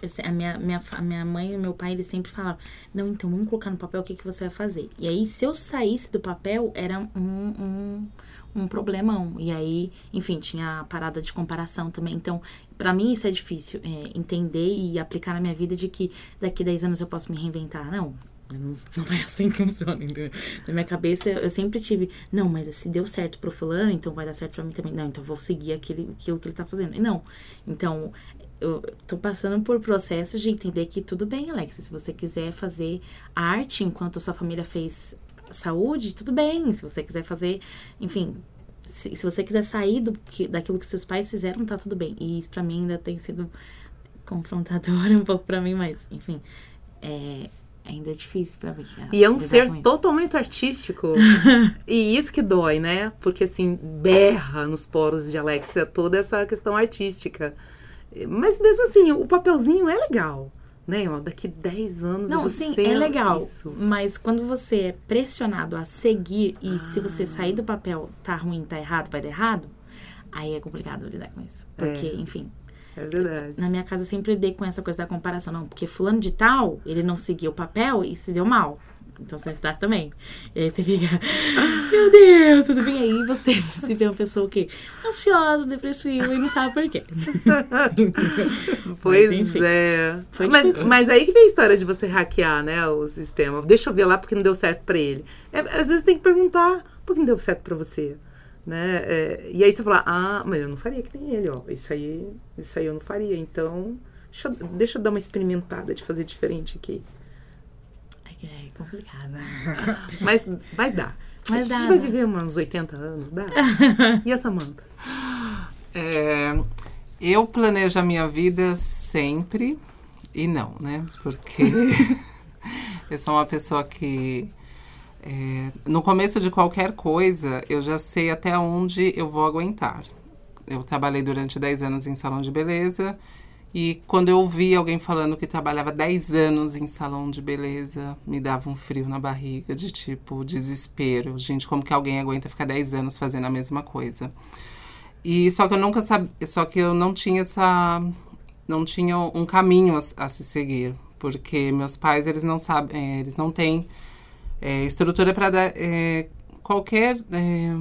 eu, a, minha, minha, a minha mãe e meu pai, eles sempre falavam, não, então vamos colocar no papel o que, que você vai fazer. E aí, se eu saísse do papel, era um, um, um problemão. E aí, enfim, tinha a parada de comparação também. Então, para mim isso é difícil, é, entender e aplicar na minha vida de que daqui a 10 anos eu posso me reinventar. Não, não, não é assim que funciona, entendeu? Na minha cabeça, eu sempre tive, não, mas se deu certo pro fulano, então vai dar certo pra mim também. Não, então vou seguir aquele, aquilo que ele tá fazendo. E não. Então, eu tô passando por processos de entender que tudo bem, Alex, se você quiser fazer arte enquanto sua família fez saúde, tudo bem. Se você quiser fazer, enfim, se, se você quiser sair do, que, daquilo que seus pais fizeram, tá tudo bem. E isso pra mim ainda tem sido confrontador um pouco pra mim, mas, enfim, é, ainda é difícil pra mim. E é um ser totalmente artístico. e isso que dói, né? Porque assim, berra nos poros de Alexia toda essa questão artística. Mas mesmo assim, o papelzinho é legal. Né? Ó, daqui 10 anos Não, sim, é legal. Isso. Mas quando você é pressionado a seguir e ah. se você sair do papel, tá ruim, tá errado, vai dar errado, aí é complicado lidar com isso. Porque, é. enfim, é verdade. Na minha casa eu sempre dei com essa coisa da comparação. Não, porque fulano de tal, ele não seguiu o papel e se deu mal. Então você está também. E aí você fica, meu Deus, tudo bem? Aí você se vê uma pessoa que ansiosa, depressiva e não sabe por quê. pois mas, enfim, é. mas, mas aí que vem a história de você hackear, né, o sistema. Deixa eu ver lá porque não deu certo para ele. É, às vezes tem que perguntar por que não deu certo para você né? É, e aí você fala, ah, mas eu não faria que nem ele, ó. Isso aí, isso aí eu não faria. Então, deixa, deixa eu dar uma experimentada de fazer diferente aqui. É, é complicado. mas, mas dá. Mas a gente vai viver uns 80 anos, dá? e a Samanta? É, eu planejo a minha vida sempre e não, né? Porque eu sou uma pessoa que é, no começo de qualquer coisa, eu já sei até onde eu vou aguentar. Eu trabalhei durante 10 anos em salão de beleza e quando eu ouvi alguém falando que trabalhava 10 anos em salão de beleza, me dava um frio na barriga, de tipo, desespero. Gente, como que alguém aguenta ficar 10 anos fazendo a mesma coisa? E só que eu nunca sabia, só que eu não tinha essa não tinha um caminho a, a se seguir, porque meus pais, eles não sabem, eles não têm é, estrutura para dar é, qualquer é,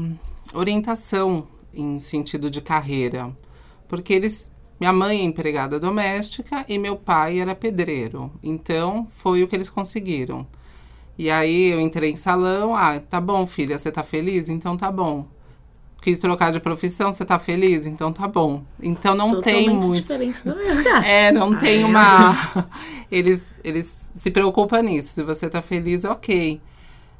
orientação em sentido de carreira. Porque eles. Minha mãe é empregada doméstica e meu pai era pedreiro. Então, foi o que eles conseguiram. E aí eu entrei em salão. Ah, tá bom, filha, você tá feliz? Então tá bom. Quis trocar de profissão, você tá feliz? Então tá bom. Então não Totalmente tem muito. diferente do meu. É, não ah, tem é? uma. eles, eles se preocupam nisso. Se você tá feliz, ok.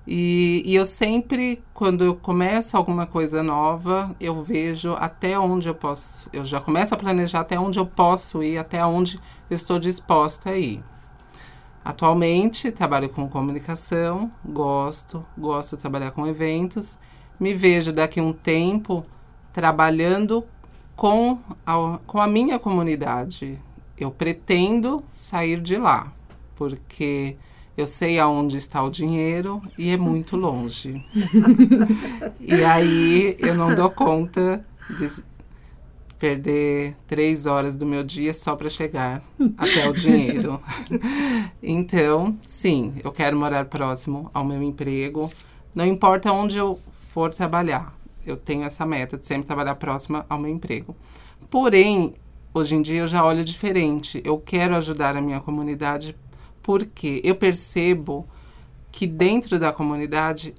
E, e, eu sempre, quando eu começo alguma coisa nova, eu vejo até onde eu posso. Eu já começo a planejar até onde eu posso ir, até onde eu estou disposta a ir. Atualmente, trabalho com comunicação, gosto, gosto de trabalhar com eventos. Me vejo daqui um tempo trabalhando com a, com a minha comunidade. Eu pretendo sair de lá, porque eu sei aonde está o dinheiro e é muito longe. e aí eu não dou conta de perder três horas do meu dia só para chegar até o dinheiro. então, sim, eu quero morar próximo ao meu emprego. Não importa onde eu for trabalhar, eu tenho essa meta de sempre trabalhar próxima ao meu emprego. Porém, hoje em dia eu já olho diferente. Eu quero ajudar a minha comunidade porque eu percebo que dentro da comunidade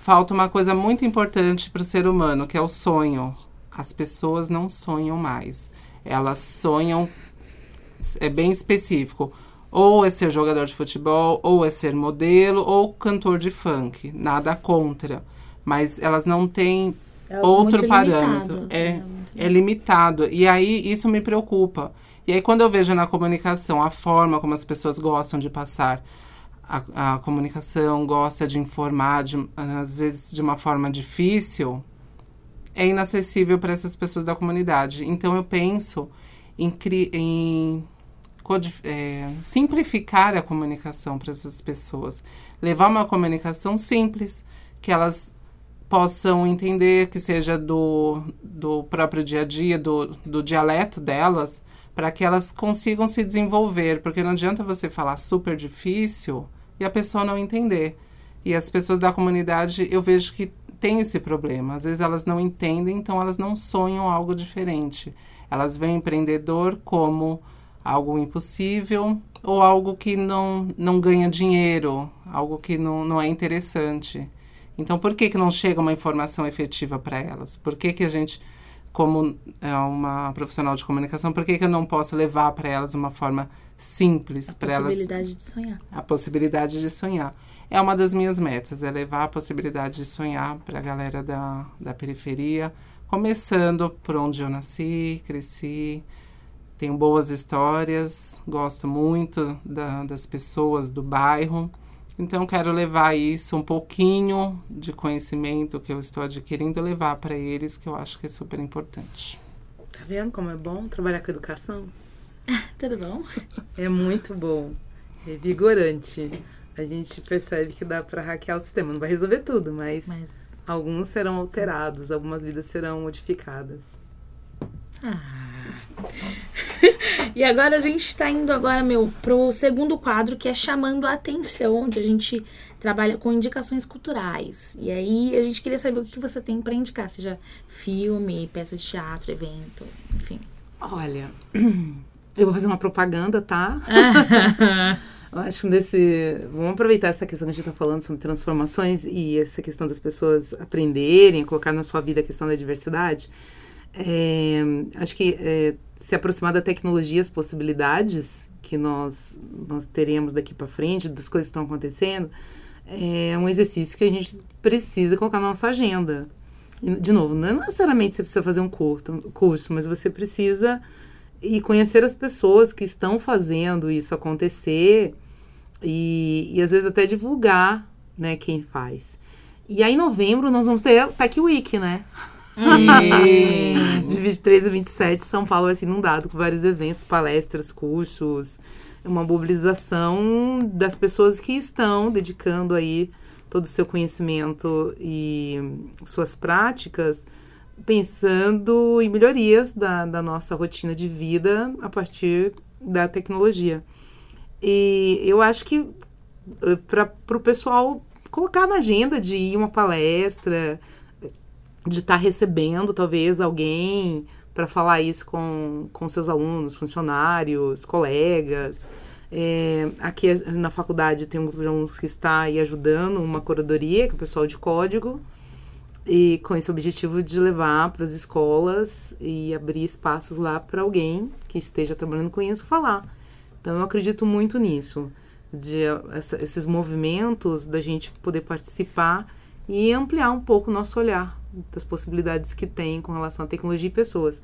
falta uma coisa muito importante para o ser humano, que é o sonho. As pessoas não sonham mais. Elas sonham, é bem específico. Ou é ser jogador de futebol, ou é ser modelo, ou cantor de funk. Nada contra. Mas elas não têm É outro parâmetro. limitado. É, é limitado. E aí isso me preocupa. E aí quando eu vejo na comunicação a forma como as pessoas gostam de passar a, a comunicação, gosta de informar, de, às vezes de uma forma difícil, é inacessível para essas pessoas da comunidade. Então eu penso em, em é, simplificar a comunicação para essas pessoas. Levar uma comunicação simples, que elas possam entender, que seja do, do próprio dia a dia, do, do dialeto delas, para que elas consigam se desenvolver. Porque não adianta você falar super difícil e a pessoa não entender. E as pessoas da comunidade, eu vejo que tem esse problema. Às vezes elas não entendem, então elas não sonham algo diferente. Elas veem empreendedor como algo impossível ou algo que não, não ganha dinheiro, algo que não, não é interessante. Então, por que, que não chega uma informação efetiva para elas? Por que, que a gente, como é uma profissional de comunicação, por que, que eu não posso levar para elas uma forma simples A para elas possibilidade de sonhar. a possibilidade de sonhar. É uma das minhas metas, é levar a possibilidade de sonhar para a galera da, da periferia, começando por onde eu nasci, cresci. Tenho boas histórias, gosto muito da, das pessoas do bairro. Então, quero levar isso, um pouquinho de conhecimento que eu estou adquirindo, levar para eles, que eu acho que é super importante. Tá vendo como é bom trabalhar com educação? Tudo bom? É muito bom. É vigorante. A gente percebe que dá para hackear o sistema. Não vai resolver tudo, mas, Mas. alguns serão alterados, algumas vidas serão modificadas. E agora a gente tá indo agora, meu, pro segundo quadro, que é chamando a atenção, onde a gente trabalha com indicações culturais. E aí a gente queria saber o que você tem para indicar, seja filme, peça de teatro, evento, enfim. Olha, eu vou fazer uma propaganda, tá? Eu acho desse. Vamos aproveitar essa questão que a gente está falando sobre transformações e essa questão das pessoas aprenderem, colocar na sua vida a questão da diversidade. É, acho que é, se aproximar da tecnologia, as possibilidades que nós, nós teremos daqui para frente, das coisas que estão acontecendo, é um exercício que a gente precisa colocar na nossa agenda. E, de novo, não é necessariamente você precisa fazer um curto, curso, mas você precisa ir conhecer as pessoas que estão fazendo isso acontecer e, e às vezes até divulgar né, quem faz. E aí, em novembro, nós vamos ter Tech Week, né? De 23 a 27, São Paulo vai ser inundado com vários eventos, palestras, cursos, uma mobilização das pessoas que estão dedicando aí todo o seu conhecimento e suas práticas, pensando em melhorias da, da nossa rotina de vida a partir da tecnologia. E eu acho que para o pessoal colocar na agenda de ir uma palestra, de estar recebendo talvez alguém para falar isso com, com seus alunos, funcionários, colegas. É, aqui na faculdade tem um grupo de alunos que está aí ajudando uma curadoria, que é o pessoal de código, e com esse objetivo de levar para as escolas e abrir espaços lá para alguém que esteja trabalhando com isso falar. Então eu acredito muito nisso, de essa, esses movimentos da gente poder participar e ampliar um pouco o nosso olhar das possibilidades que tem com relação à tecnologia e pessoas.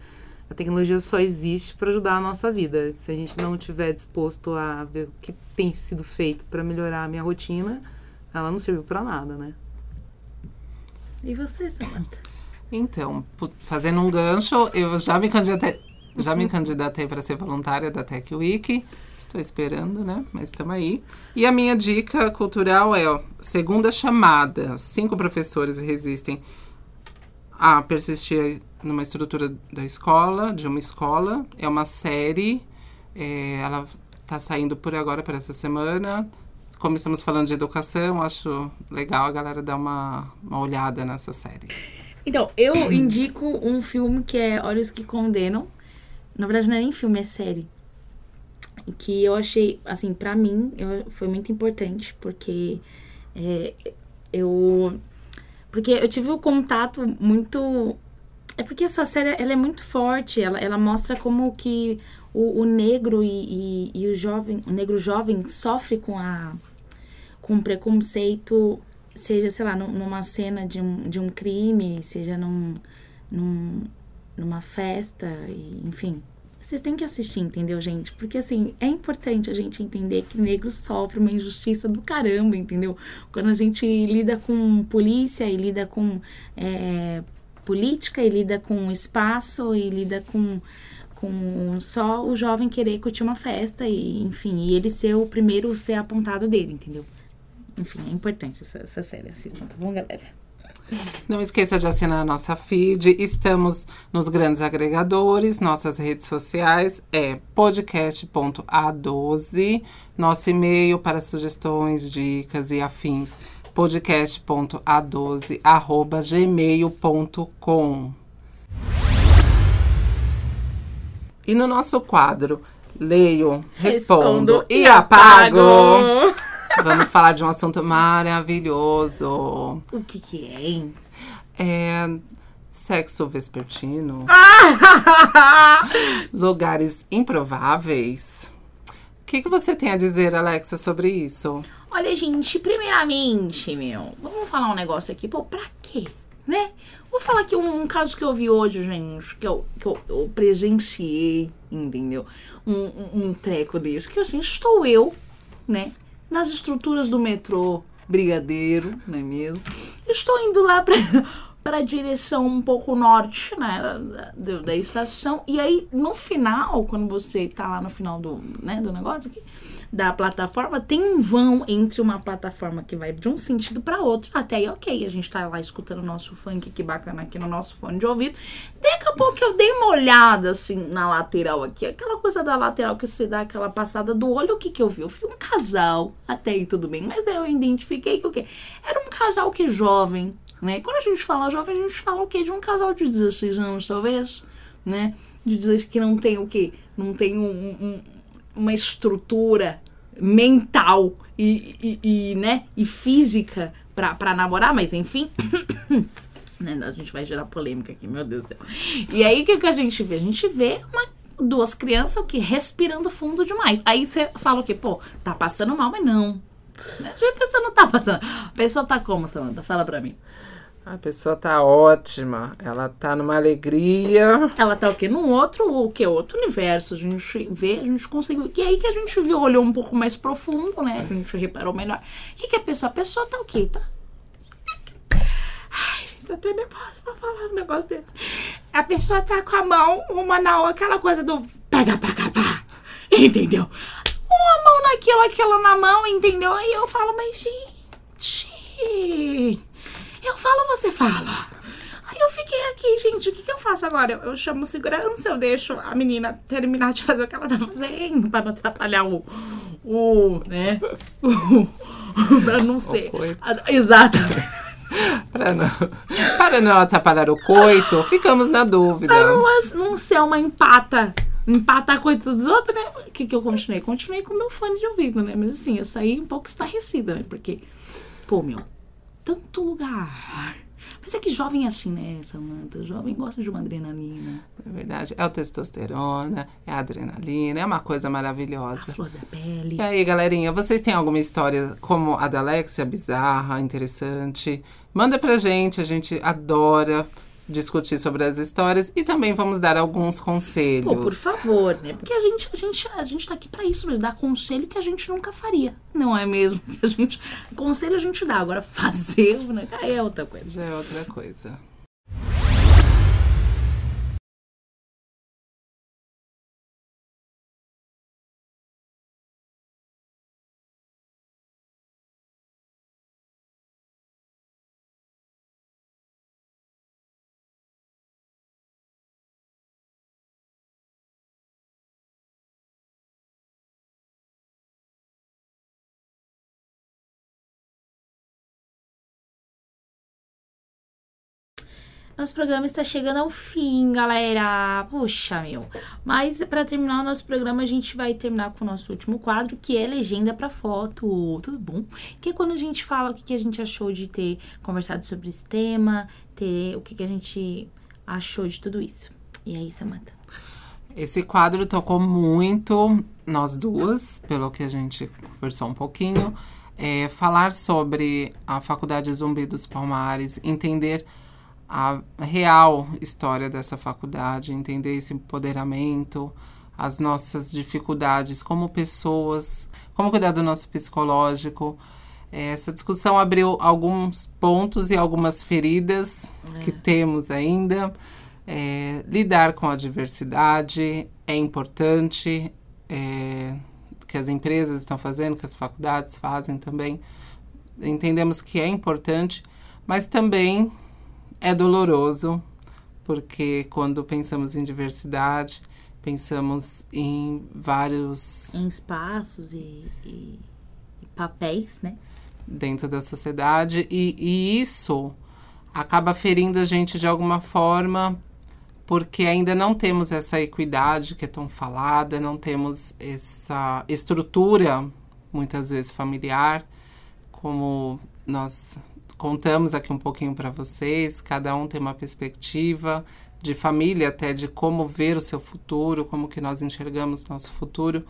A tecnologia só existe para ajudar a nossa vida. Se a gente não estiver disposto a ver o que tem sido feito para melhorar a minha rotina, ela não serviu para nada, né? E você, Samantha? Então, fazendo um gancho, eu já me candidatei, já me candidatei para ser voluntária da Tech Week. Estou esperando, né? Mas estamos aí. E a minha dica cultural é, ó, segunda chamada. Cinco professores resistem a persistir numa estrutura da escola, de uma escola. É uma série. é, ela está saindo por agora, para essa semana. Como estamos falando de educação, acho legal a galera dar uma, uma olhada nessa série. Então, eu indico um filme que é Olhos que Condenam. Na verdade, não é nem filme, é série. Que eu achei, assim, pra mim, eu- foi muito importante, porque é, eu Porque eu tive um contato muito. É porque essa série ela é muito forte. Ela, ela mostra como que o, o negro e, e, e o jovem, o negro jovem sofre com a com preconceito, seja, sei lá, num- numa cena de um, de um crime, seja num, num, numa festa, enfim. Vocês têm que assistir, entendeu, gente? Porque, assim, é importante a gente entender que negro sofre uma injustiça do caramba, entendeu? Quando a gente lida com polícia e lida com é, política e lida com espaço e lida com, com só o jovem querer curtir uma festa e, enfim, e ele ser o primeiro ser apontado dele, entendeu? Enfim, é importante essa, essa série. Assistam, tá bom, galera? Não esqueça de assinar a nossa feed. Estamos nos grandes agregadores. Nossas redes sociais é podcast.a12. Nosso e-mail para sugestões, dicas e afins podcast.a12 arroba gmail.com. E no nosso quadro Leio, respondo, e apago. Vamos falar de um assunto maravilhoso. O que que é, hein? É sexo vespertino. Lugares improváveis. O que, que você tem a dizer, Alexa, sobre isso? Olha, gente, primeiramente, meu, vamos falar um negócio aqui. Pô, pra quê? Né? Vou falar aqui um, um caso que eu vi hoje, gente, que eu, que eu, eu presenciei, entendeu? Um, um, um treco desse, que assim, estou eu, né? Nas estruturas do metrô Brigadeiro, não é mesmo? Estou indo lá pra, pra direção um pouco norte, né? Da, da, estação. E aí, no final, quando você tá lá no final do, né, do negócio aqui, da plataforma, tem um vão entre uma plataforma que vai de um sentido para outro. Até aí, ok, a gente tá lá escutando o nosso funk, que bacana aqui no nosso fone de ouvido. Daqui a pouco eu dei uma olhada assim na lateral aqui, aquela coisa da lateral que você dá aquela passada do olho, o que que eu vi? Eu vi um casal, até aí tudo bem, mas eu identifiquei que o quê? Era um casal que jovem, né? Quando a gente fala jovem, a gente fala o quê? De um casal de 16 anos, talvez, né? De 16 que não tem o quê? Não tem um, um- uma estrutura mental e, e, e, né? e física pra namorar, mas enfim. né? A gente vai gerar polêmica aqui, meu Deus do céu. E aí, o que, que a gente vê? A gente vê uma, duas crianças que respirando fundo demais. Aí você fala o quê? Pô, tá passando mal, mas não. Né? A pessoa não tá passando. A pessoa tá como, Samanta? Fala pra mim. A pessoa tá ótima. Ela tá numa alegria. Ela tá o quê? Num outro, o quê? Outro universo. A gente vê, a gente conseguiu. E aí que a gente viu, olhou um pouco mais profundo, né? A gente reparou melhor. O que, que a pessoa? A pessoa tá o quê? Tá. Ai, gente, tô até nervosa pra falar um negócio desse. A pessoa tá com a mão, uma na outra, aquela coisa do pega, pega, pá. Entendeu? Uma mão naquilo, aquela na mão, entendeu? Aí eu falo, mas gente. Eu falo, você fala. Aí eu fiquei aqui, gente, o que, que eu faço agora? Eu, eu chamo segurança, eu deixo a menina terminar de fazer o que ela tá fazendo, pra não atrapalhar o. O. né? O, pra não ser. a- Exatamente. Para não, para não atrapalhar o coito, ficamos na dúvida. Pra não, não ser uma empata. Empatar a coisa dos outros, né? O que, que eu continuei? Continuei com o meu fone de ouvido, né? Mas assim, eu saí um pouco estarrecida, né? Porque, pô, meu, tanto lugar. Mas é que jovem é assim, né, Samanta? Jovem gosta de uma adrenalina. É verdade. É o testosterona, é a adrenalina, é uma coisa maravilhosa. A flor da pele. E aí, galerinha, vocês têm alguma história como a da Alexia, bizarra, interessante? Manda pra gente, a gente adora discutir sobre as histórias e também vamos dar alguns conselhos. Pô, por favor, né? Porque a gente, a gente, a gente tá aqui pra isso, pra dar conselho que a gente nunca faria. Não é mesmo? Que a gente, conselho a gente dá, agora fazer, né? É outra coisa. Já é outra coisa. Nosso programa está chegando ao fim, galera. Puxa, meu. Mas para terminar o nosso programa, a gente vai terminar com o nosso último quadro, que é legenda para foto. Tudo bom? Que é quando a gente fala o que, que a gente achou de ter conversado sobre esse tema, ter o que, que a gente achou de tudo isso. E aí, Samantha? Esse quadro tocou muito nós duas, pelo que a gente conversou um pouquinho. É, falar sobre a Faculdade Zumbi dos Palmares, entender a real história dessa faculdade, entender esse empoderamento, as nossas dificuldades como pessoas, como cuidar do nosso psicológico. Essa discussão abriu alguns pontos e algumas feridas é. que temos ainda. É, lidar com a diversidade é importante, é, que as empresas estão fazendo, que as faculdades fazem também. Entendemos que é importante, mas também é doloroso, porque quando pensamos em diversidade, pensamos em vários. Em espaços e, e, e papéis, né? Dentro da sociedade, e, e isso acaba ferindo a gente de alguma forma, porque ainda não temos essa equidade que é tão falada, não temos essa estrutura, muitas vezes familiar, como nós contamos aqui um pouquinho para vocês. Cada um tem uma perspectiva de família, até de como ver o seu futuro, como que nós enxergamos nosso futuro.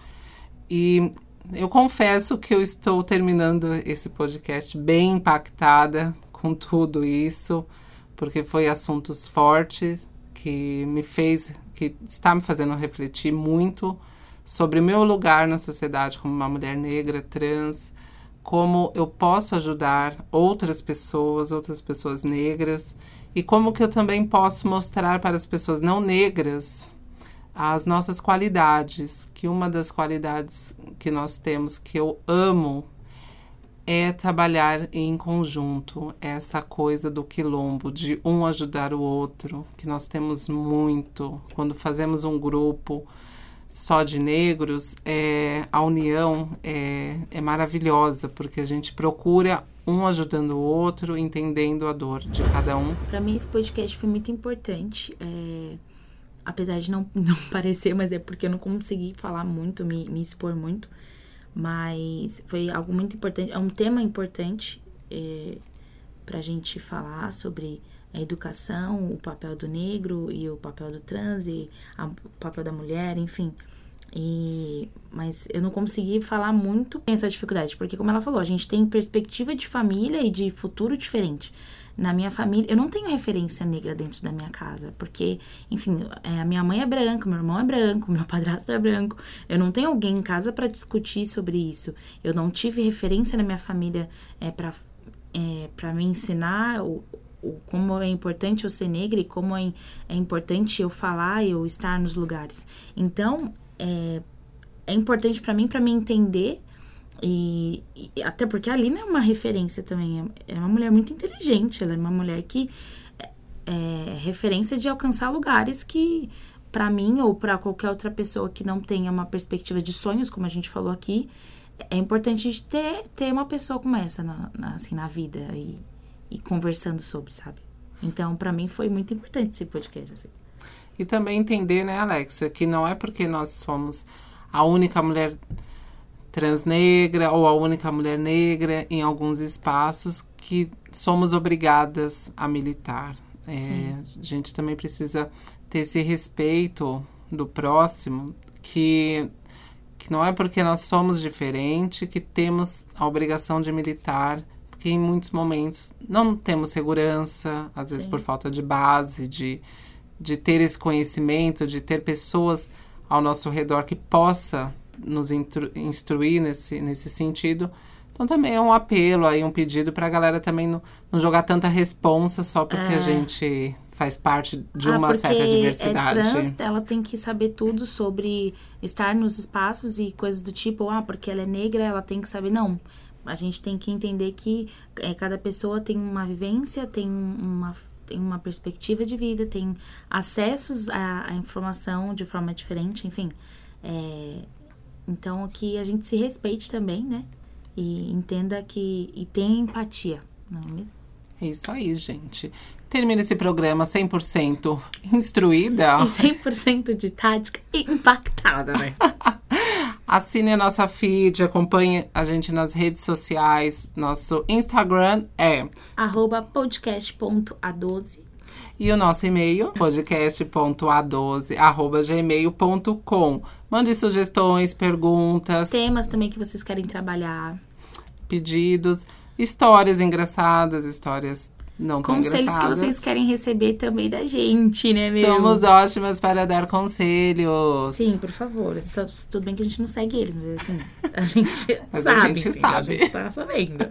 E eu confesso que eu estou terminando esse podcast bem impactada com tudo isso, porque foi assuntos fortes que me fez, que está me fazendo refletir muito sobre o meu lugar na sociedade como uma mulher negra, trans, como eu posso ajudar outras pessoas, outras pessoas negras, e como que eu também posso mostrar para as pessoas não negras as nossas qualidades, que uma das qualidades que nós temos que eu amo é trabalhar em conjunto, essa coisa do quilombo, de um ajudar o outro, que nós temos muito. Quando fazemos um grupo, só de negros, é, a união é, é maravilhosa, porque a gente procura um ajudando o outro, entendendo a dor de cada um. Para mim, esse podcast foi muito importante. É, apesar de não, não parecer, mas é porque eu não consegui falar muito, me, me expor muito. Mas foi algo muito importante, é um tema importante é, para a gente falar sobre a educação, o papel do negro e o papel do trans e a, o papel da mulher, enfim. E, mas eu não consegui falar muito essa dificuldade, porque como ela falou, a gente tem perspectiva de família e de futuro diferente. Na minha família, eu não tenho referência negra dentro da minha casa, porque, enfim, é, a minha mãe é branca, meu irmão é branco, meu padrasto é branco. Eu não tenho alguém em casa para discutir sobre isso. Eu não tive referência na minha família é, para é, para me ensinar o, o, como é importante eu ser negra e como é, é importante eu falar e eu estar nos lugares. Então, é, é importante para mim, para me entender. E, e, até porque a Alina é uma referência também. É uma mulher muito inteligente. Ela é uma mulher que é, é referência de alcançar lugares que, para mim ou para qualquer outra pessoa que não tenha uma perspectiva de sonhos, como a gente falou aqui, é importante ter, ter uma pessoa como essa na, na assim, na vida e, e conversando sobre, sabe? Então, para mim foi muito importante esse podcast. Assim. E também entender, né, Alexia, que não é porque nós somos a única mulher transnegra ou a única mulher negra em alguns espaços que somos obrigadas a militar. É, a gente também precisa ter esse respeito do próximo, que, que não é porque nós somos diferentes que temos a obrigação de militar porque em muitos momentos não temos segurança, às vezes Sim. por falta de base, de, de ter esse conhecimento, de ter pessoas ao nosso redor que possa nos instruir nesse, nesse sentido. Então também é um apelo aí, um pedido para a galera também não, não jogar tanta responsa só porque é. a gente faz parte de ah, uma certa diversidade. É trans, ela tem que saber tudo sobre estar nos espaços e coisas do tipo, ah, porque ela é negra, ela tem que saber. Não, a gente tem que entender que é, cada pessoa tem uma vivência, tem uma, tem uma perspectiva de vida, tem acessos à, à informação de forma diferente, enfim. É, então, que a gente se respeite também, né? E entenda que. E tenha empatia, não é mesmo? É isso aí, gente. Termina esse programa 100% instruída. E 100% de tática impactada, né? Assine a nossa feed, acompanhe a gente nas redes sociais. Nosso Instagram é Arroba podcast.a12. e o nosso e-mail podcast.a12@gmail.com. Mande sugestões, perguntas, Temas também que vocês querem trabalhar. pedidos, histórias engraçadas, histórias não tão Conselhos que vocês querem receber também da gente, né, meu? Somos ótimas para dar conselhos. Sim, por favor. Só, tudo bem que a gente não segue eles, mas assim, a gente Mas a sabe. gente entendeu? sabe. A gente tá sabendo.